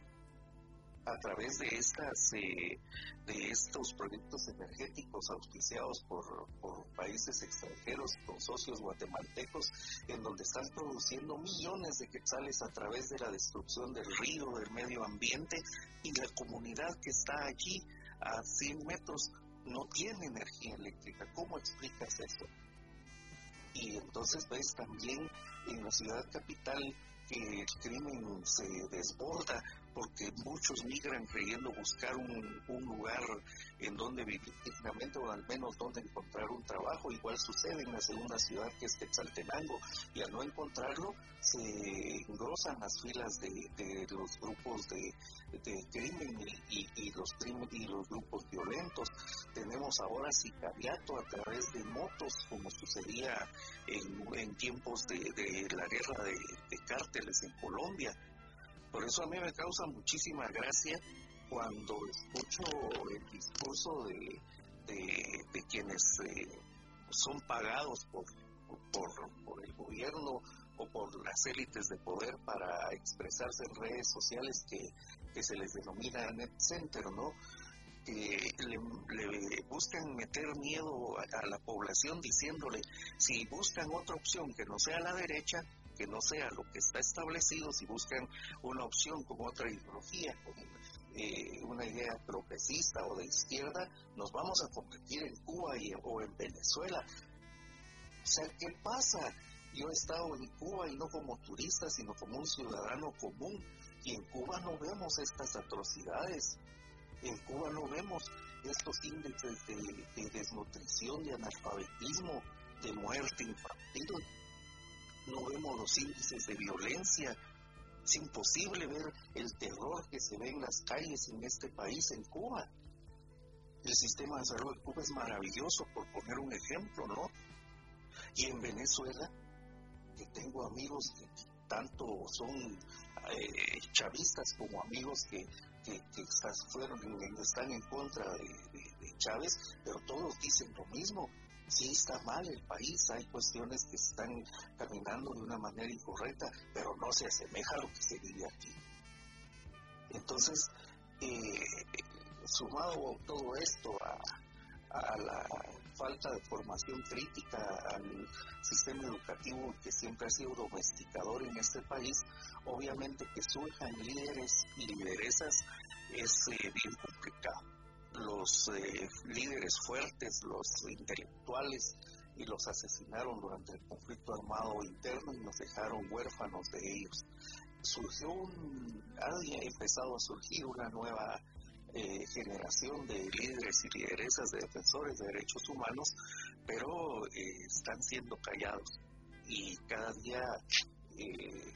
a través de estas eh, de estos proyectos energéticos auspiciados por, países extranjeros con socios guatemaltecos en donde están produciendo millones de quetzales a través de la destrucción del río del medio ambiente y la comunidad que está allí a 100 metros no tiene energía eléctrica ¿cómo explicas eso? y entonces ves también en la ciudad capital que el crimen se desborda porque muchos migran creyendo buscar un, un, lugar en donde vivir dignamente o al menos donde encontrar un trabajo. Igual sucede en la segunda ciudad que es Quetzaltenango y al no encontrarlo se engrosan las filas de, de los grupos de, de crimen y, y, los y los grupos violentos. Tenemos ahora sicariato a través de motos como sucedía en, en tiempos de, de la guerra de, de cárteles en Colombia por eso a mí me causa muchísima gracia cuando escucho el discurso de, de, quienes eh, son pagados por, por, el gobierno o por las élites de poder para expresarse en redes sociales que, se les denomina net center, ¿no? Que le, buscan meter miedo a, la población diciéndole, si buscan otra opción que no sea la derecha, que no sea lo que está establecido, si buscan una opción con otra ideología, con eh, una idea progresista o de izquierda, nos vamos a convertir en Cuba o en Venezuela. O sea, ¿qué pasa? Yo he estado en Cuba y no como turista, sino como un ciudadano común. Y en Cuba no vemos estas atrocidades. En Cuba no vemos estos índices de, desnutrición, de analfabetismo, de muerte infantil. No vemos los índices de violencia. Es imposible ver el terror que se ve en las calles en este país, en Cuba. El sistema de salud de Cuba es maravilloso, por poner un ejemplo, ¿no? Y en Venezuela, que tengo amigos que tanto son eh, chavistas como amigos que, que, fueron, están en contra de, Chávez, pero todos dicen lo mismo. Sí está mal el país, hay cuestiones que están caminando de una manera incorrecta, pero no se asemeja a lo que se vive aquí. Entonces, eh, sumado todo esto a, la falta de formación crítica al sistema educativo que siempre ha sido domesticador en este país, obviamente que surjan líderes y lideresas es eh, bien complicado. Los eh, líderes fuertes, los intelectuales, y los asesinaron durante el conflicto armado interno y nos dejaron huérfanos de ellos. Surgió un, ha empezado a surgir una nueva eh, generación de líderes y lideresas de defensores de derechos humanos, pero eh, están siendo callados y cada día, eh,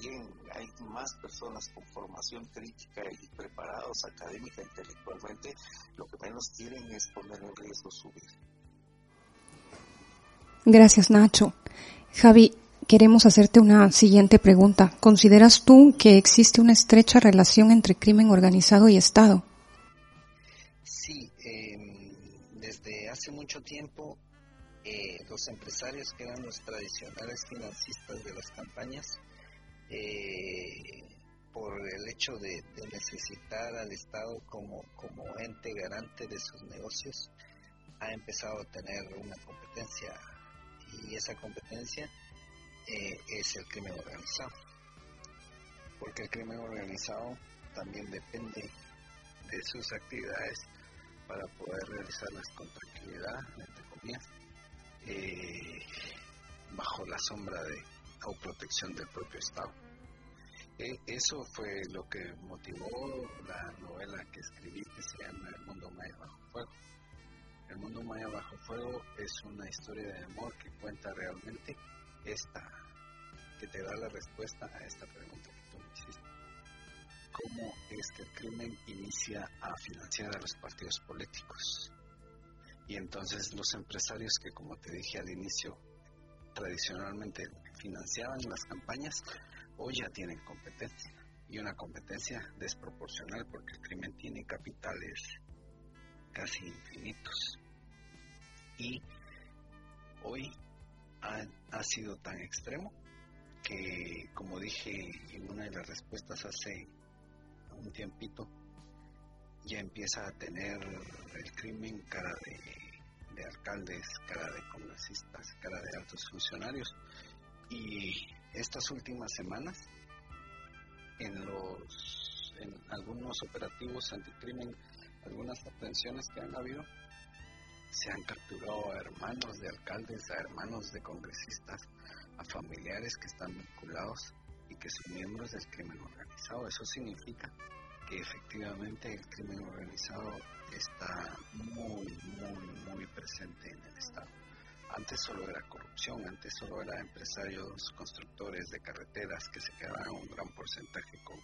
bien hay más personas con formación crítica y preparados académica intelectualmente, lo que menos quieren es poner en riesgo su vida. Gracias, Nacho. Javi, queremos hacerte una siguiente pregunta. ¿Consideras tú que existe una estrecha relación entre crimen organizado y Estado? Sí, em, desde hace mucho tiempo eh, los empresarios que eran los tradicionales financistas de las campañas, eh, por el hecho de, necesitar al Estado como, como ente garante de sus negocios, ha empezado a tener una competencia y esa competencia eh, es el crimen organizado. Porque el crimen organizado también depende de sus actividades para poder realizarlas con tranquilidad, entre comillas, eh, bajo la sombra de o protección del propio Estado. E, eso fue lo que motivó la novela que escribí que se llama El mundo maya bajo fuego. El mundo maya bajo fuego es una historia de amor que cuenta realmente esta, que te da la respuesta a esta pregunta que tú me hiciste. ¿Cómo es que el crimen inicia a financiar a los partidos políticos? Y entonces los empresarios que, como te dije al inicio, tradicionalmente financiaban las campañas, hoy ya tienen competencia. Y una competencia desproporcional porque el crimen tiene capitales casi infinitos. Y hoy ha, sido tan extremo que, como dije en una de las respuestas hace un tiempito, ya empieza a tener el crimen cara de, alcaldes, cara de congresistas, cara de altos funcionarios. Y estas últimas semanas, en los en algunos operativos anticrimen, algunas aprehensiones que han habido, se han capturado a hermanos de alcaldes, a hermanos de congresistas, a familiares que están vinculados y que son miembros del crimen organizado. Eso significa que efectivamente el crimen organizado está muy, muy, muy presente en el Estado. Antes solo era corrupción, antes solo era empresarios, constructores de carreteras que se quedaban un gran porcentaje con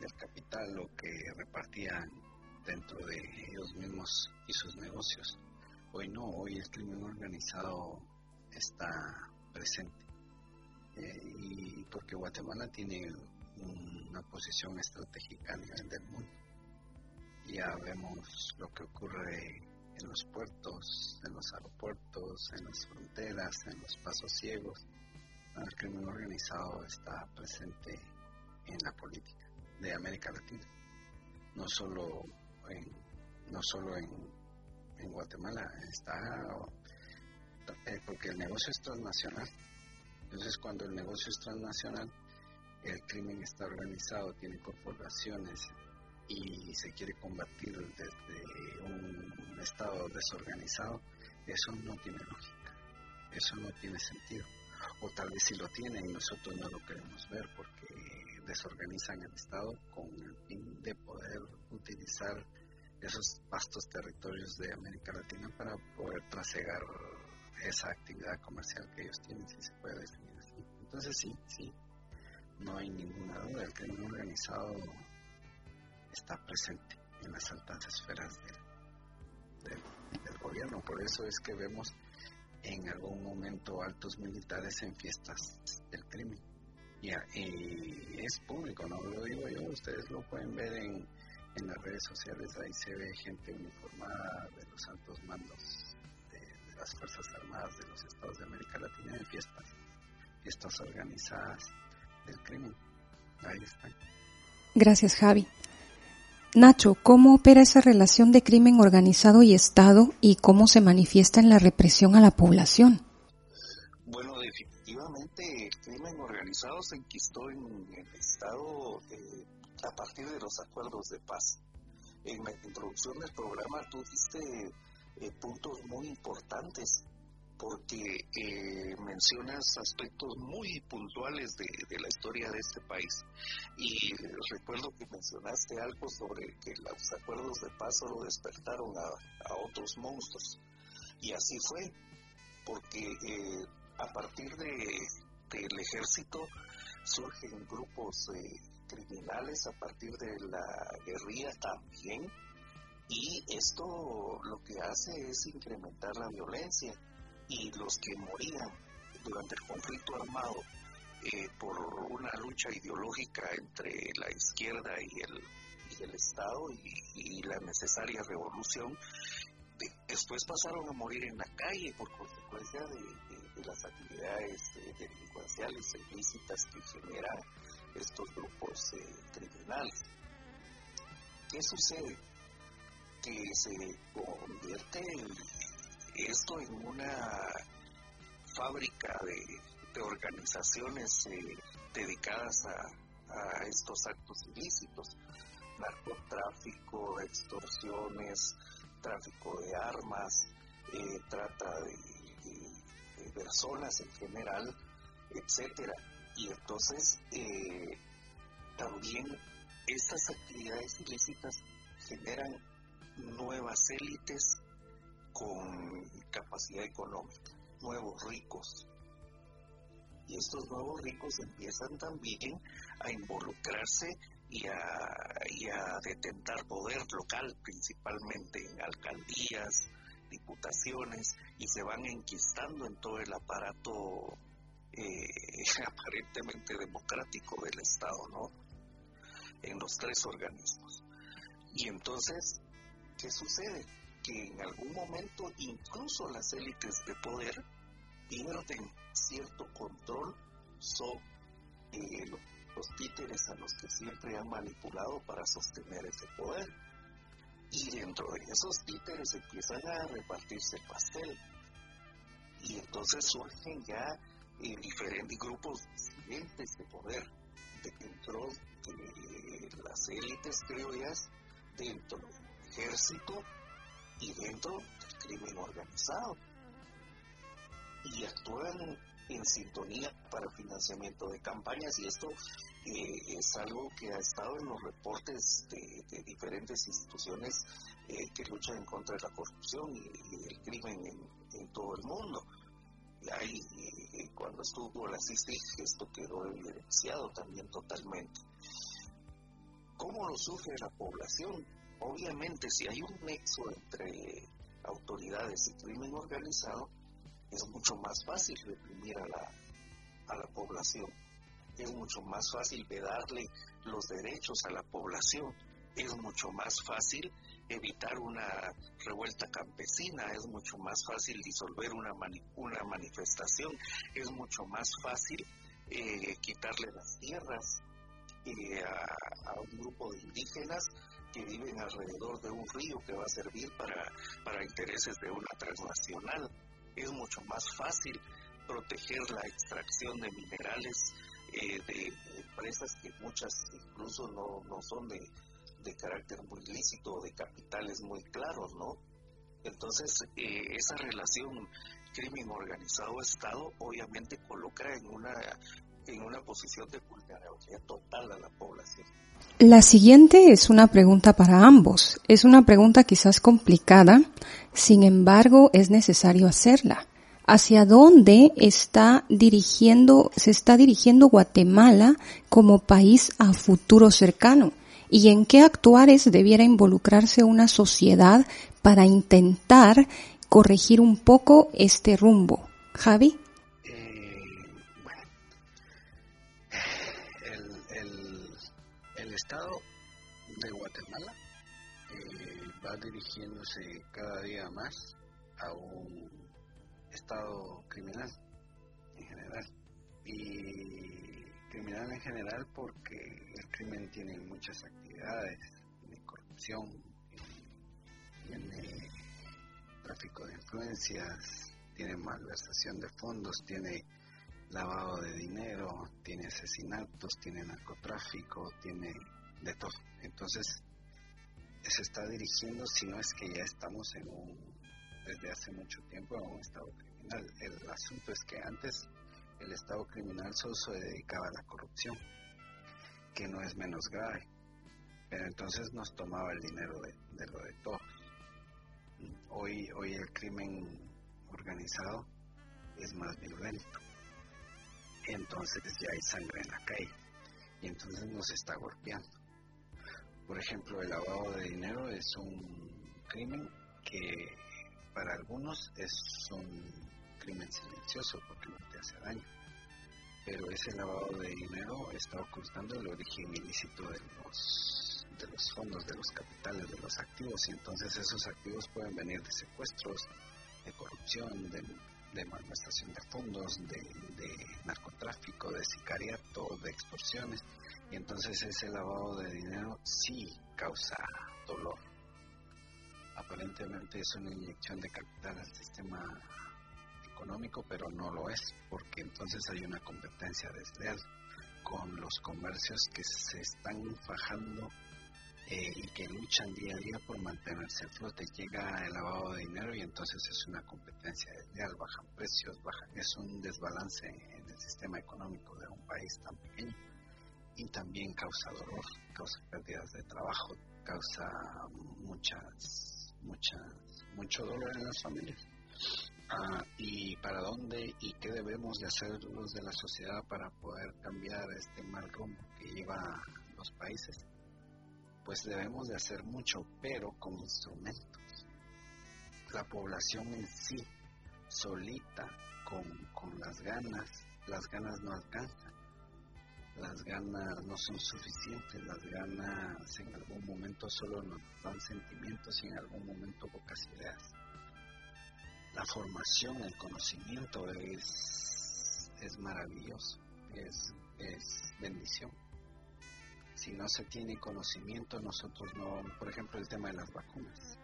del capital o que repartían dentro de ellos mismos y sus negocios. Hoy no, hoy el crimen organizado está presente. Eh, y porque Guatemala tiene una posición estratégica a nivel del mundo. Ya vemos lo que ocurre en los puertos, en los aeropuertos, en las fronteras, en los pasos ciegos. El crimen organizado está presente en la política de América Latina, no solo en, no solo en Guatemala está eh, porque el negocio es transnacional. Entonces cuando el negocio es transnacional, el crimen está organizado, tiene corporaciones y se quiere combatir desde un estado desorganizado, eso no tiene lógica, eso no tiene sentido. o tal vez sí lo tienen y nosotros no lo queremos ver porque desorganizan el Estado con el fin de poder utilizar esos vastos territorios de América Latina para poder trasegar esa actividad comercial que ellos tienen, si se puede definir así. Entonces sí, sí, no hay ninguna duda, el crimen organizado está presente en las altas esferas del, del gobierno, por eso es que vemos en algún momento altos militares en fiestas del crimen. Y, es público, no lo digo yo, ustedes lo pueden ver en, en las redes sociales, ahí se ve gente uniformada de los altos mandos de, las Fuerzas Armadas de los Estados de América Latina en fiestas, fiestas organizadas del crimen. Ahí está. Gracias, Javi. Nacho, ¿cómo opera esa relación de crimen organizado y Estado y cómo se manifiesta en la represión a la población? Bueno, definitivamente el crimen organizado se enquistó en el Estado eh, a partir de los acuerdos de paz. En la introducción del programa tú diste eh, puntos muy importantes porque eh, mencionas aspectos muy puntuales de, la historia de este país. Y recuerdo que mencionaste algo sobre que los acuerdos de paz solo despertaron a, otros monstruos. Y así fue, porque eh, a partir de, del ejército surgen grupos eh, criminales, a partir de la guerrilla también. Y esto lo que hace es incrementar la violencia y los que morían durante el conflicto armado eh, por una lucha ideológica entre la izquierda y el, y el Estado y, la necesaria revolución, después pasaron a morir en la calle por consecuencia de, las actividades eh, delincuenciales ilícitas que generan estos grupos eh, criminales. ¿Qué sucede? Que se convierte en esto en una fábrica de, organizaciones eh, dedicadas a, estos actos ilícitos, narcotráfico, extorsiones, tráfico de armas, eh, trata de, personas en general, etcétera. Y entonces eh, también estas actividades ilícitas generan nuevas élites con capacidad económica, nuevos ricos. Y estos nuevos ricos empiezan también a involucrarse y a, detentar poder local, principalmente en alcaldías, diputaciones, y se van enquistando en todo el aparato eh, aparentemente democrático del Estado, ¿no? En los tres organismos. Y entonces, ¿qué sucede? Que en algún momento incluso las élites de poder pierden cierto control sobre eh, los títeres a los que siempre han manipulado para sostener ese poder. Y dentro de esos títeres empiezan a repartirse el pastel. Y entonces surgen ya eh, diferentes grupos disidentes de poder dentro de las élites criollas, dentro del ejército y dentro del crimen organizado. Y actúan en sintonía para financiamiento de campañas y esto eh, es algo que ha estado en los reportes de, diferentes instituciones eh, que luchan contra la corrupción y, el crimen en, todo el mundo. Y ahí, eh, cuando estuvo la CICIG, esto quedó evidenciado también totalmente. ¿Cómo lo sufre la población? Obviamente, si hay un nexo entre autoridades y crimen organizado, es mucho más fácil reprimir a la, a la población. Es mucho más fácil vedarle los derechos a la población. Es mucho más fácil evitar una revuelta campesina, es mucho más fácil disolver una, una manifestación, es mucho más fácil eh, quitarle las tierras eh, a, a, un grupo de indígenas que viven alrededor de un río que va a servir para, para intereses de una transnacional. Es mucho más fácil proteger la extracción de minerales eh, de empresas que muchas incluso no, no son de, de carácter muy lícito, de capitales muy claros, ¿no? Entonces, eh, esa relación crimen organizado Estado obviamente coloca en una, en una posición de vulnerabilidad total a la población. La siguiente es una pregunta para ambos. Es una pregunta quizás complicada, sin embargo es necesario hacerla. ¿Hacia dónde está dirigiendo, se está dirigiendo Guatemala como país a futuro cercano? ¿Y en qué actuares debiera involucrarse una sociedad para intentar corregir un poco este rumbo. Javi. Estado de Guatemala eh, va dirigiéndose cada día más a un Estado criminal en general. Y criminal en general porque el crimen tiene muchas actividades, de corrupción, tiene tráfico de influencias, tiene malversación de fondos, tiene lavado de dinero, tiene asesinatos, tiene narcotráfico, tiene de todo. Entonces, se está dirigiendo, si no es que ya estamos en un, desde hace mucho tiempo, en un estado criminal. El asunto es que antes el estado criminal solo se dedicaba a la corrupción, que no es menos grave, pero entonces nos tomaba el dinero de, de lo de todos hoy, hoy el crimen organizado es más violento. Entonces ya hay sangre en la calle y entonces nos está golpeando. Por ejemplo, el lavado de dinero es un crimen que para algunos es un crimen silencioso porque no te hace daño. Pero ese lavado de dinero está ocultando el origen ilícito de los de los fondos, de los capitales, de los activos, y entonces esos activos pueden venir de secuestros, de corrupción, de, de malversación de fondos, de, narcotráfico, de sicariato, de extorsiones, y entonces ese lavado de dinero sí causa dolor. Aparentemente es una inyección de capital al sistema económico, pero no lo es, porque entonces hay una competencia desleal con los comercios que se están fajando eh, y que luchan día a día por mantenerse a flote. Llega el lavado de dinero y entonces es una competencia desleal, bajan precios, bajan, es un desbalance en el sistema económico de un país tan pequeño y también causa dolor, causa pérdidas de trabajo, causa muchas, muchas, mucho dolor en las familias. Ah, y para dónde y qué debemos de hacer los de la sociedad para poder cambiar este mal rumbo que lleva los países pues debemos de hacer mucho, pero con instrumentos. La población en sí, solita, con, con las ganas, las ganas no alcanzan. Las ganas no son suficientes, las ganas en algún momento solo nos dan sentimientos y en algún momento pocas ideas. La formación, el conocimiento es, es maravilloso, es, es bendición si no se tiene conocimiento, nosotros no, por ejemplo, el tema de las vacunas.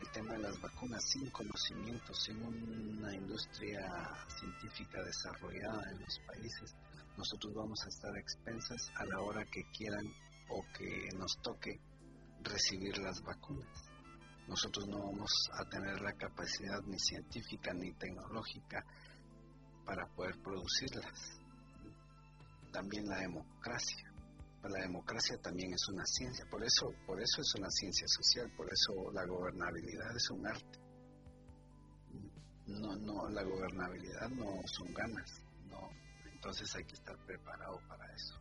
El tema de las vacunas sin conocimiento, sin una industria científica desarrollada en los países, nosotros vamos a estar expensas a la hora que quieran o que nos toque recibir las vacunas. Nosotros no vamos a tener la capacidad ni científica ni tecnológica para poder producirlas. También la democracia la democracia también es una ciencia, por eso, por eso es una ciencia social, por eso la gobernabilidad es un arte. No, no, la gobernabilidad no son ganas, no, entonces hay que estar preparado para eso.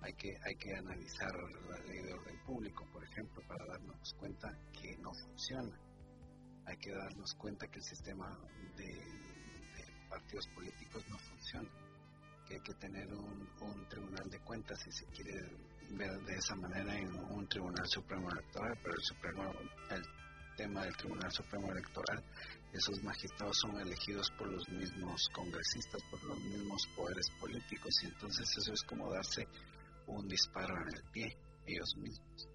Hay que, hay que analizar la ley de orden público, por ejemplo, para darnos cuenta que no funciona. Hay que darnos cuenta que el sistema de partidos políticos no funciona que hay que tener un, tribunal de cuentas, si se quiere ver de esa manera, en un tribunal supremo electoral, pero el, supremo, el tema del tribunal supremo electoral, esos magistrados son elegidos por los mismos congresistas, por los mismos poderes políticos, y entonces eso es como darse un disparo en el pie, ellos mismos.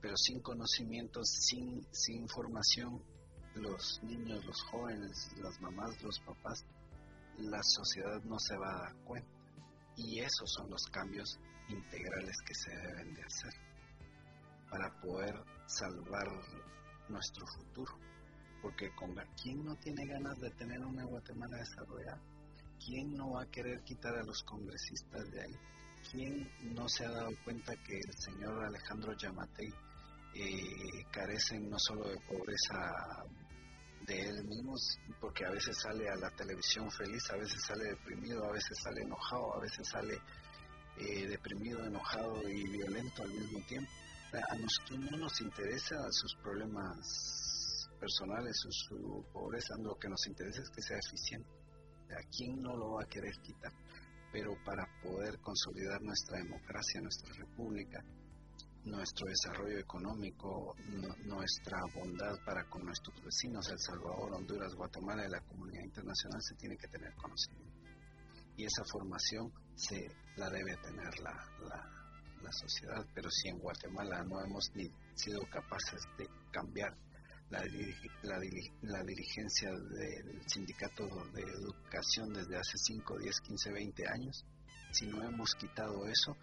Pero sin conocimiento, sin, sin formación, los niños, los jóvenes, las mamás, los papás, la sociedad no se va a dar cuenta. Y esos son los cambios integrales que se deben de hacer para poder salvar nuestro futuro. porque ¿quién no tiene ganas de tener una Guatemala desarrollada? ¿Quién no va a querer quitar a los congresistas de ahí? ¿Quién no se ha dado cuenta que el señor Alejandro Yamatei eh, carece no solo de pobreza de él mismo, porque a veces sale a la televisión feliz, a veces sale deprimido, a veces sale enojado, a veces sale eh, deprimido, enojado y violento al mismo tiempo. A nosotros no nos interesa sus problemas personales o su pobreza, lo que nos interesa es que sea eficiente. ¿A quién no lo va a querer quitar? Pero para poder consolidar nuestra democracia, nuestra república, nuestro desarrollo económico, nuestra bondad para con nuestros vecinos, El Salvador, Honduras, Guatemala y la comunidad internacional se tiene que tener conocimiento. Y esa formación se la debe tener la, la, sociedad, pero si en Guatemala no hemos ni sido capaces de cambiar la, la, la, dirigencia del sindicato de educación desde hace 5, 10, 15, 20 años, si no hemos quitado eso,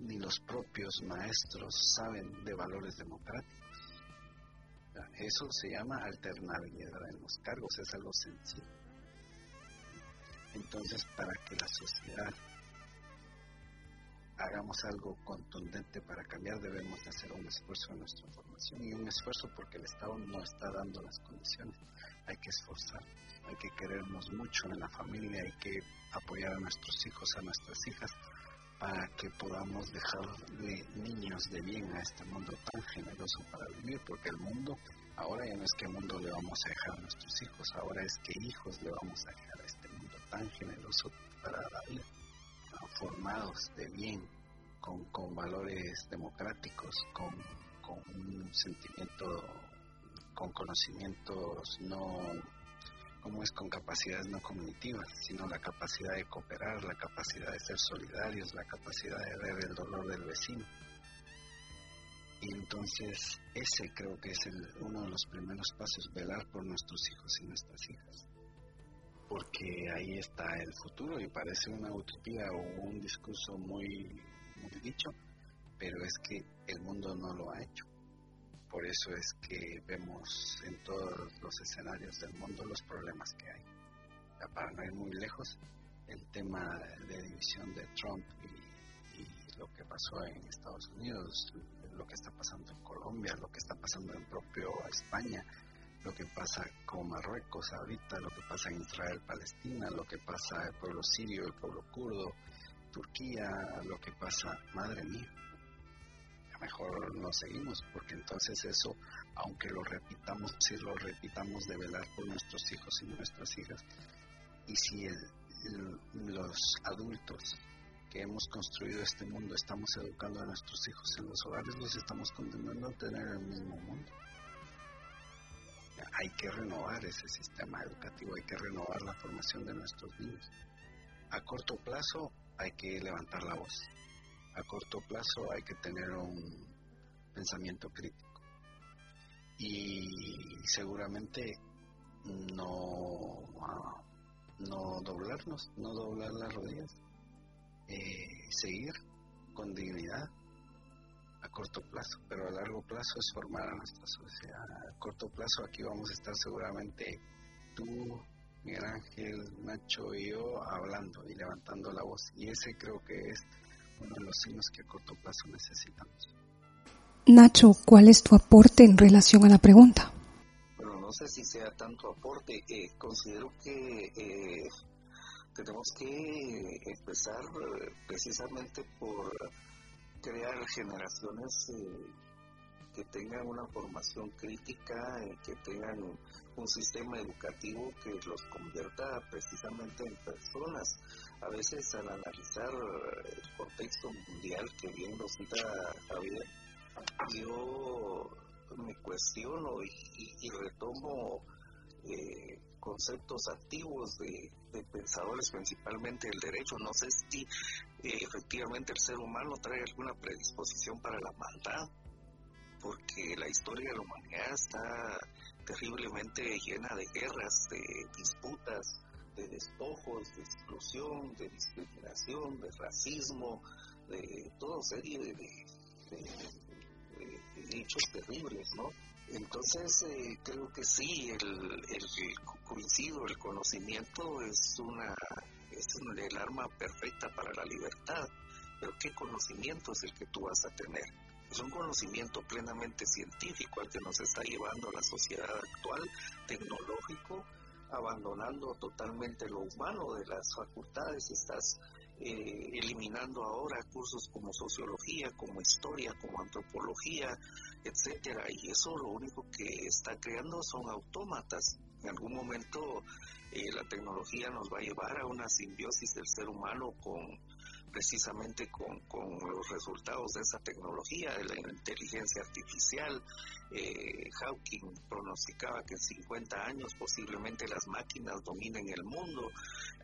ni los propios maestros saben de valores democráticos. Eso se llama alternabilidad en los cargos, es algo sencillo. Entonces, para que la sociedad hagamos algo contundente para cambiar, debemos hacer un esfuerzo en nuestra formación y un esfuerzo porque el Estado no está dando las condiciones. Hay que esforzarnos, hay que querernos mucho en la familia, hay que apoyar a nuestros hijos, a nuestras hijas, para que podamos dejar de niños de bien a este mundo tan generoso para vivir, porque el mundo, ahora ya no es que mundo le vamos a dejar a nuestros hijos, ahora es que hijos le vamos a dejar a este mundo tan generoso para la vida, formados de bien, con, con valores democráticos, con, con un sentimiento, con conocimientos no como es con capacidades no cognitivas, sino la capacidad de cooperar, la capacidad de ser solidarios, la capacidad de ver el dolor del vecino. Y entonces ese creo que es uno de los primeros pasos, velar por nuestros hijos y nuestras hijas. Porque ahí está el futuro y parece una utopía o un discurso muy, muy dicho, pero es que el mundo no lo ha hecho. Por eso es que vemos en todos los escenarios del mundo los problemas que hay. para no ir muy lejos, el tema de división de Trump y, lo que pasó en Estados Unidos, lo que está pasando en Colombia, lo que está pasando en propio España, lo que pasa con Marruecos ahorita, lo que pasa en Israel, Palestina, lo que pasa el pueblo sirio, el pueblo kurdo, Turquía, lo que pasa, madre mía, mejor no seguimos, porque entonces eso, aunque lo repitamos, si lo repitamos de velar por nuestros hijos y nuestras hijas, y si los adultos que hemos construido este mundo estamos educando a nuestros hijos en los hogares, los estamos condenando a tener el mismo mundo. Hay que renovar ese sistema educativo, hay que renovar la formación de nuestros niños. A corto plazo hay que levantar la voz, a corto plazo hay que tener un pensamiento crítico. Y seguramente no, no doblarnos, no doblar las rodillas, eh, seguir con dignidad a corto plazo, pero a largo plazo es formar a nuestra sociedad. A corto plazo aquí vamos a estar seguramente tú, Miguel Ángel, Nacho y yo hablando y levantando la voz. Y ese creo que es uno de los signos que a corto plazo necesitamos. Nacho, ¿cuál es tu aporte en relación a la pregunta? Bueno, no sé si sea tanto aporte. Eh, considero que eh, tenemos que empezar eh, precisamente por crear generaciones que tengan una formación crítica, que tengan un sistema educativo que los convierta precisamente en personas. A veces al analizar el contexto mundial que bien nos cita Javier, yo me cuestiono y, retomo eh, conceptos activos de, pensadores, principalmente el derecho. No sé si eh, efectivamente el ser humano trae alguna predisposición para la maldad, porque la historia de la humanidad está terriblemente llena de guerras, de disputas, de despojos, de exclusión, de discriminación, de racismo, de toda serie de, hechos terribles, ¿no? Entonces, eh, creo que sí, el, el, coincido, el conocimiento es una es el arma perfecta para la libertad. Pero ¿qué conocimiento es el que tú vas a tener? Es un conocimiento plenamente científico al que nos está llevando la sociedad actual, tecnológico, abandonando totalmente lo humano de las facultades, estás eh, eliminando ahora cursos como sociología, como historia, como antropología, etcétera, y eso lo único que está creando son autómatas. En algún momento eh, la tecnología nos va a llevar a una simbiosis del ser humano con precisamente con, con, los resultados de esa tecnología, de la inteligencia artificial. Eh, Hawking pronosticaba que en 50 años posiblemente las máquinas dominen el mundo.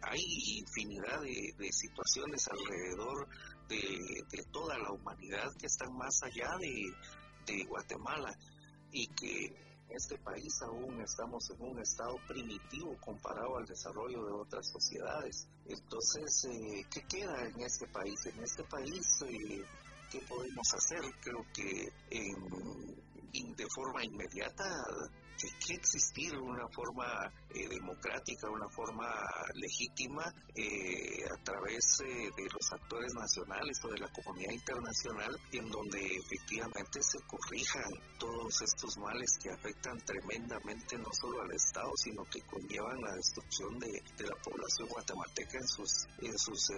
Hay infinidad de, situaciones alrededor de, de, toda la humanidad que están más allá de, de Guatemala y que este país aún estamos en un estado primitivo comparado al desarrollo de otras sociedades. Entonces, eh, ¿qué queda en este país? En este país, eh, ¿qué podemos hacer? Creo que de forma inmediata que, que existir una forma eh, democrática, una forma legítima eh, a través eh, de los actores nacionales o de la comunidad internacional, en donde efectivamente se corrijan todos estos males que afectan tremendamente no solo al Estado, sino que conllevan la destrucción de, la población guatemalteca en sus, en sus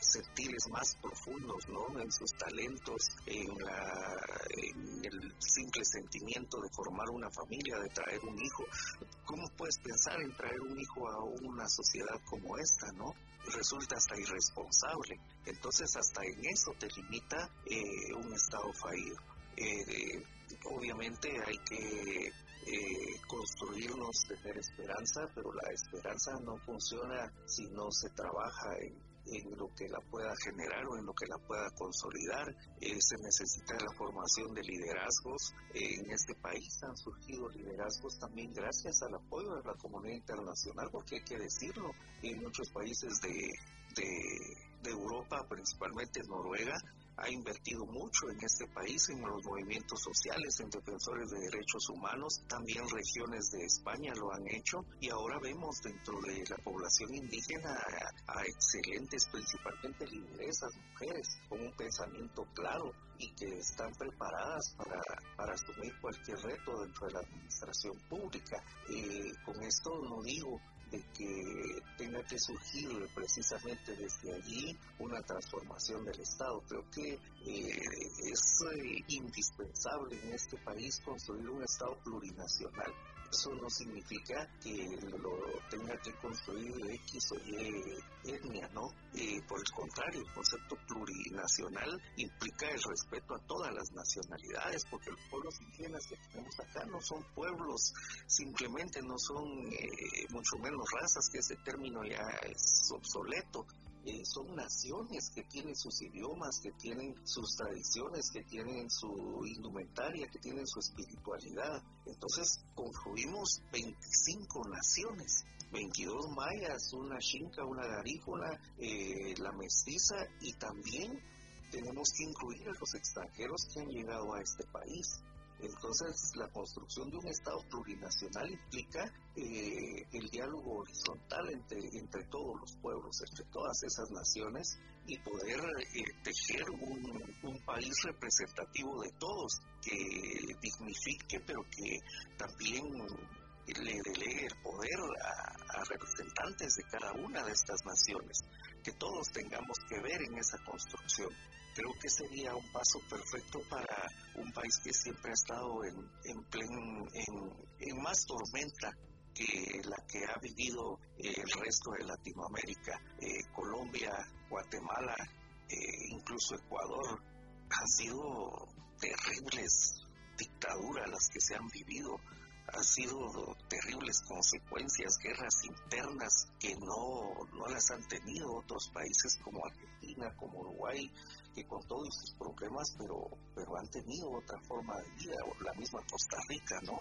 sentiles más profundos, ¿no? en sus talentos, en, la, en el simple sentimiento de formar una familia, de traer un hijo. ¿Cómo puedes pensar en traer un hijo a una sociedad como esta, no? Resulta hasta irresponsable. Entonces hasta en eso te limita eh, un Estado fallido. Eh, obviamente hay que eh, construirnos, tener esperanza, pero la esperanza no funciona si no se trabaja en en lo que la pueda generar o en lo que la pueda consolidar. Eh, se necesita la formación de liderazgos. en este país han surgido liderazgos también gracias al apoyo de la comunidad internacional, porque hay que decirlo, en muchos países de, de Europa, principalmente Noruega, ha invertido mucho en este país, en los movimientos sociales, en defensores de derechos humanos, también regiones de España lo han hecho y ahora vemos dentro de la población indígena a, excelentes, principalmente lideresas, mujeres, con un pensamiento claro y que están preparadas para, asumir cualquier reto dentro de la administración pública. Eh, con esto no digo de que tenga que surgir precisamente desde allí una transformación del Estado. Creo que eh, es eh, indispensable en este país construir un Estado plurinacional eso no significa que lo tenga que construir X o Y etnia, ¿no? Eh, por el contrario, el concepto plurinacional implica el respeto a todas las nacionalidades, porque los pueblos indígenas que tenemos acá no son pueblos, simplemente no son eh, mucho menos razas, que ese término ya es obsoleto. Eh, son naciones que tienen sus idiomas, que tienen sus tradiciones, que tienen su indumentaria, que tienen su espiritualidad. Entonces construimos 25 naciones, 22 mayas, una chinca, una garífuna, eh, la mestiza y también tenemos que incluir a los extranjeros que han llegado a este país. Entonces, la construcción de un Estado plurinacional implica eh, el diálogo horizontal entre, todos los pueblos, entre todas esas naciones y poder eh, tejer un, país representativo de todos, que dignifique, pero que también le delegue el poder a, representantes de cada una de estas naciones, que todos tengamos que ver en esa construcción creo que sería un paso perfecto para un país que siempre ha estado en, en, en, más tormenta que la que ha vivido el resto de Latinoamérica. Eh, Colombia, Guatemala, eh, incluso Ecuador, han sido terribles dictaduras las que se han vivido. Han sido terribles consecuencias, guerras internas que no, no las han tenido otros países como Argentina, como Uruguay, que con todos sus problemas, pero, pero han tenido otra forma de vida, la misma Costa Rica, ¿no?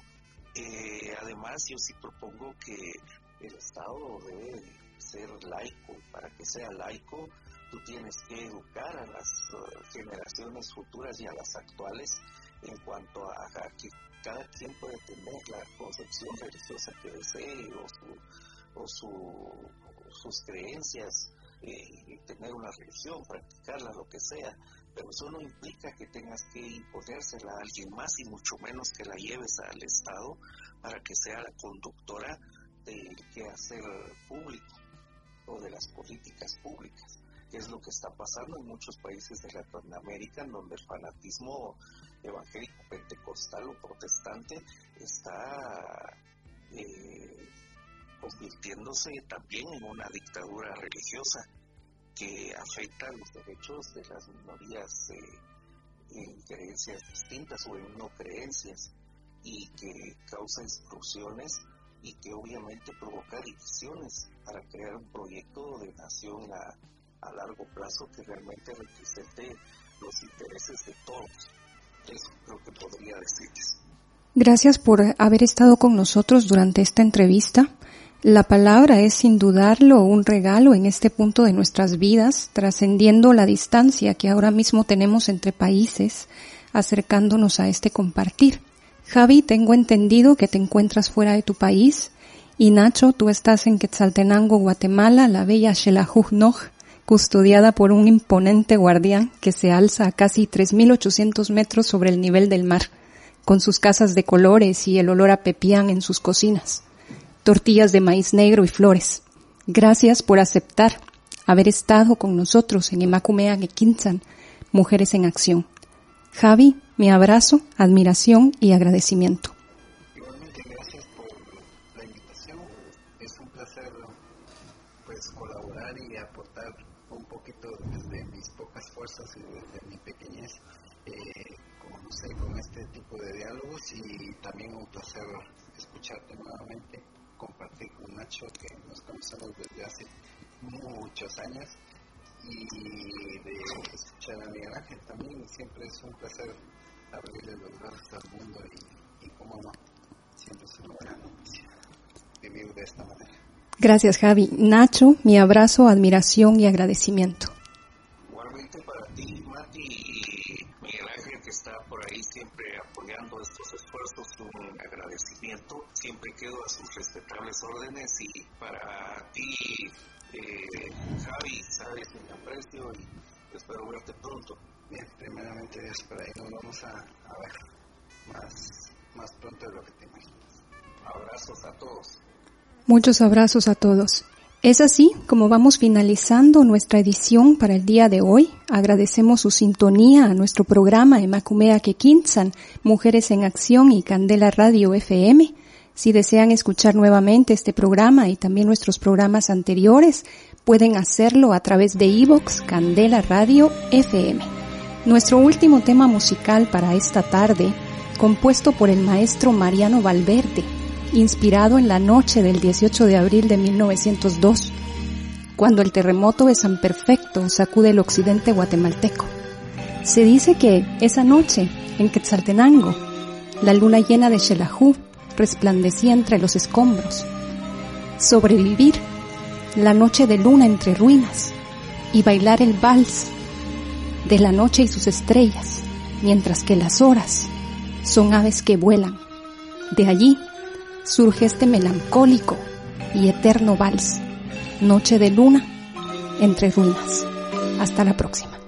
Eh, además, yo sí propongo que el Estado debe ser laico. Para que sea laico, tú tienes que educar a las uh, generaciones futuras y a las actuales en cuanto a, que cada quien puede tener la concepción religiosa que desee o, sus creencias, eh, tener una religión, practicarla, lo que sea, pero eso no implica que tengas que imponérsela a alguien más y mucho menos que la lleves al Estado para que sea la conductora del quehacer público o de las políticas públicas, que es lo que está pasando en muchos países de Latinoamérica, en donde el fanatismo evangélico pentecostal o protestante está eh, convirtiéndose también en una dictadura religiosa que afecta los derechos de las minorías eh, en creencias distintas o en no creencias y que causa exclusiones y que obviamente provoca divisiones para crear un proyecto de nación a, a largo plazo que realmente represente los intereses de todos. Eso creo que podría decirles. Gracias por haber estado con nosotros durante esta entrevista. La palabra es sin dudarlo un regalo en este punto de nuestras vidas, trascendiendo la distancia que ahora mismo tenemos entre países, acercándonos a este compartir. Javi, tengo entendido que te encuentras fuera de tu país y Nacho, tú estás en Quetzaltenango, Guatemala, la bella Xelajuj custodiada por un imponente guardián que se alza a casi 3.800 metros sobre el nivel del mar, con sus casas de colores y el olor a pepián en sus cocinas, tortillas de maíz negro y flores. Gracias por aceptar haber estado con nosotros en Emacumea Quinzan, Mujeres en Acción. Javi, mi abrazo, admiración y agradecimiento. Muchos años y de escuchar a Miguel Ángel también. Siempre es un placer abrirle los brazos al mundo y, y cómo no, siempre es una buena noticia vivir de esta manera. Gracias Javi. Nacho, mi abrazo, admiración y agradecimiento. Igualmente para ti, Mati y Miguel Ángel que está por ahí siempre apoyando estos esfuerzos, un agradecimiento. Siempre quedo a sus respetables órdenes y para ti eh, Javi, sabes mi aprecio y espero verte pronto. Bien, primeramente Dios, por ahí nos vamos a, a ver más, más pronto de lo que te imaginas. Abrazos a todos. Muchos abrazos a todos. Es así como vamos finalizando nuestra edición para el día de hoy. Agradecemos su sintonía a nuestro programa Emacumea Quequinzan, Mujeres en Acción y Candela Radio FM. Si desean escuchar nuevamente este programa y también nuestros programas anteriores, pueden hacerlo a través de iVox Candela Radio FM. Nuestro último tema musical para esta tarde, compuesto por el maestro Mariano Valverde, inspirado en la noche del 18 de abril de 1902, cuando el terremoto de San Perfecto sacude el occidente guatemalteco. Se dice que esa noche, en Quetzaltenango, la luna llena de Xelajú resplandecía entre los escombros. Sobrevivir la noche de luna entre ruinas y bailar el vals de la noche y sus estrellas, mientras que las horas son aves que vuelan. De allí surge este melancólico y eterno vals, noche de luna entre ruinas. Hasta la próxima.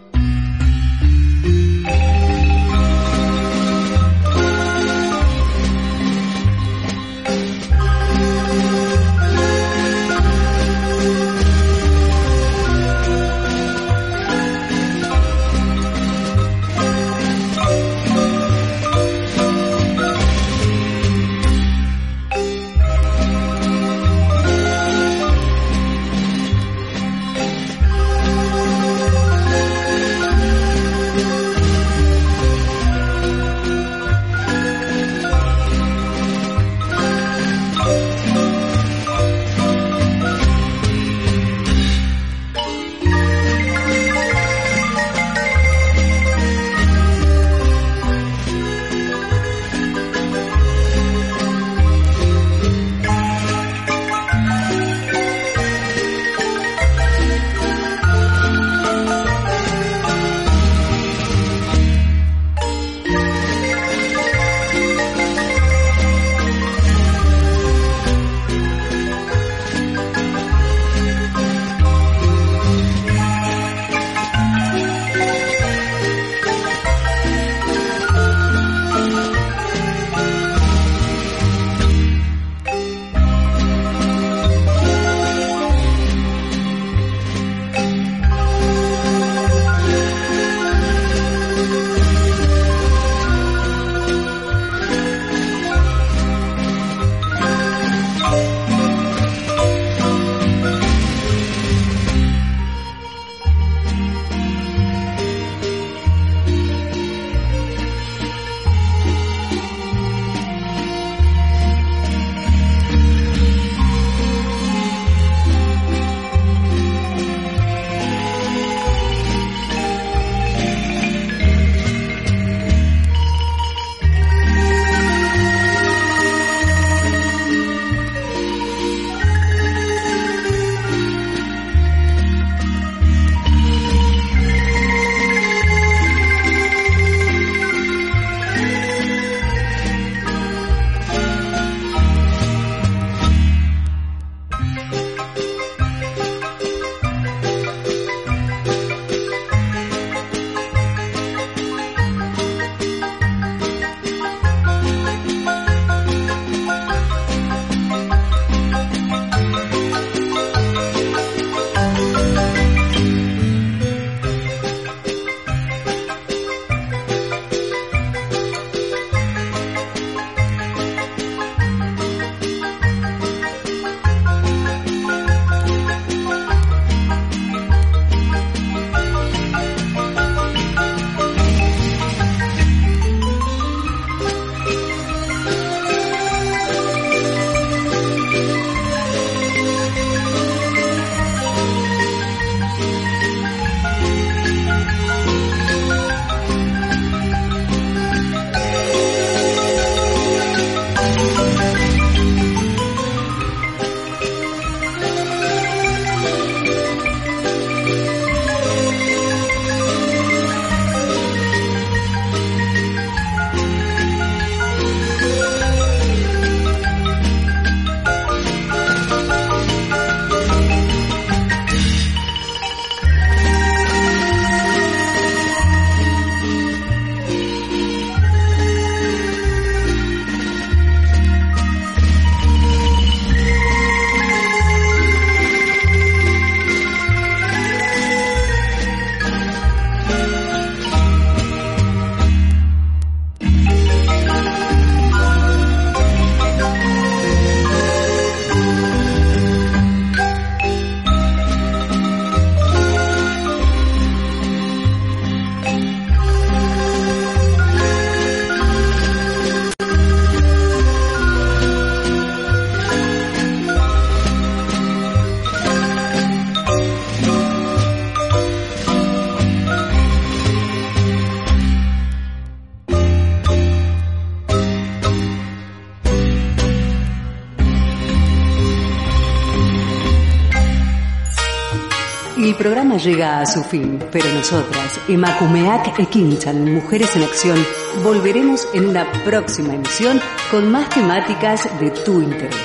Llega a su fin, pero nosotras, Emakumeak Ekinchan, Mujeres en Acción, volveremos en una próxima emisión con más temáticas de tu interés.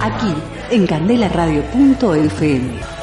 Aquí, en candelaradio.fm.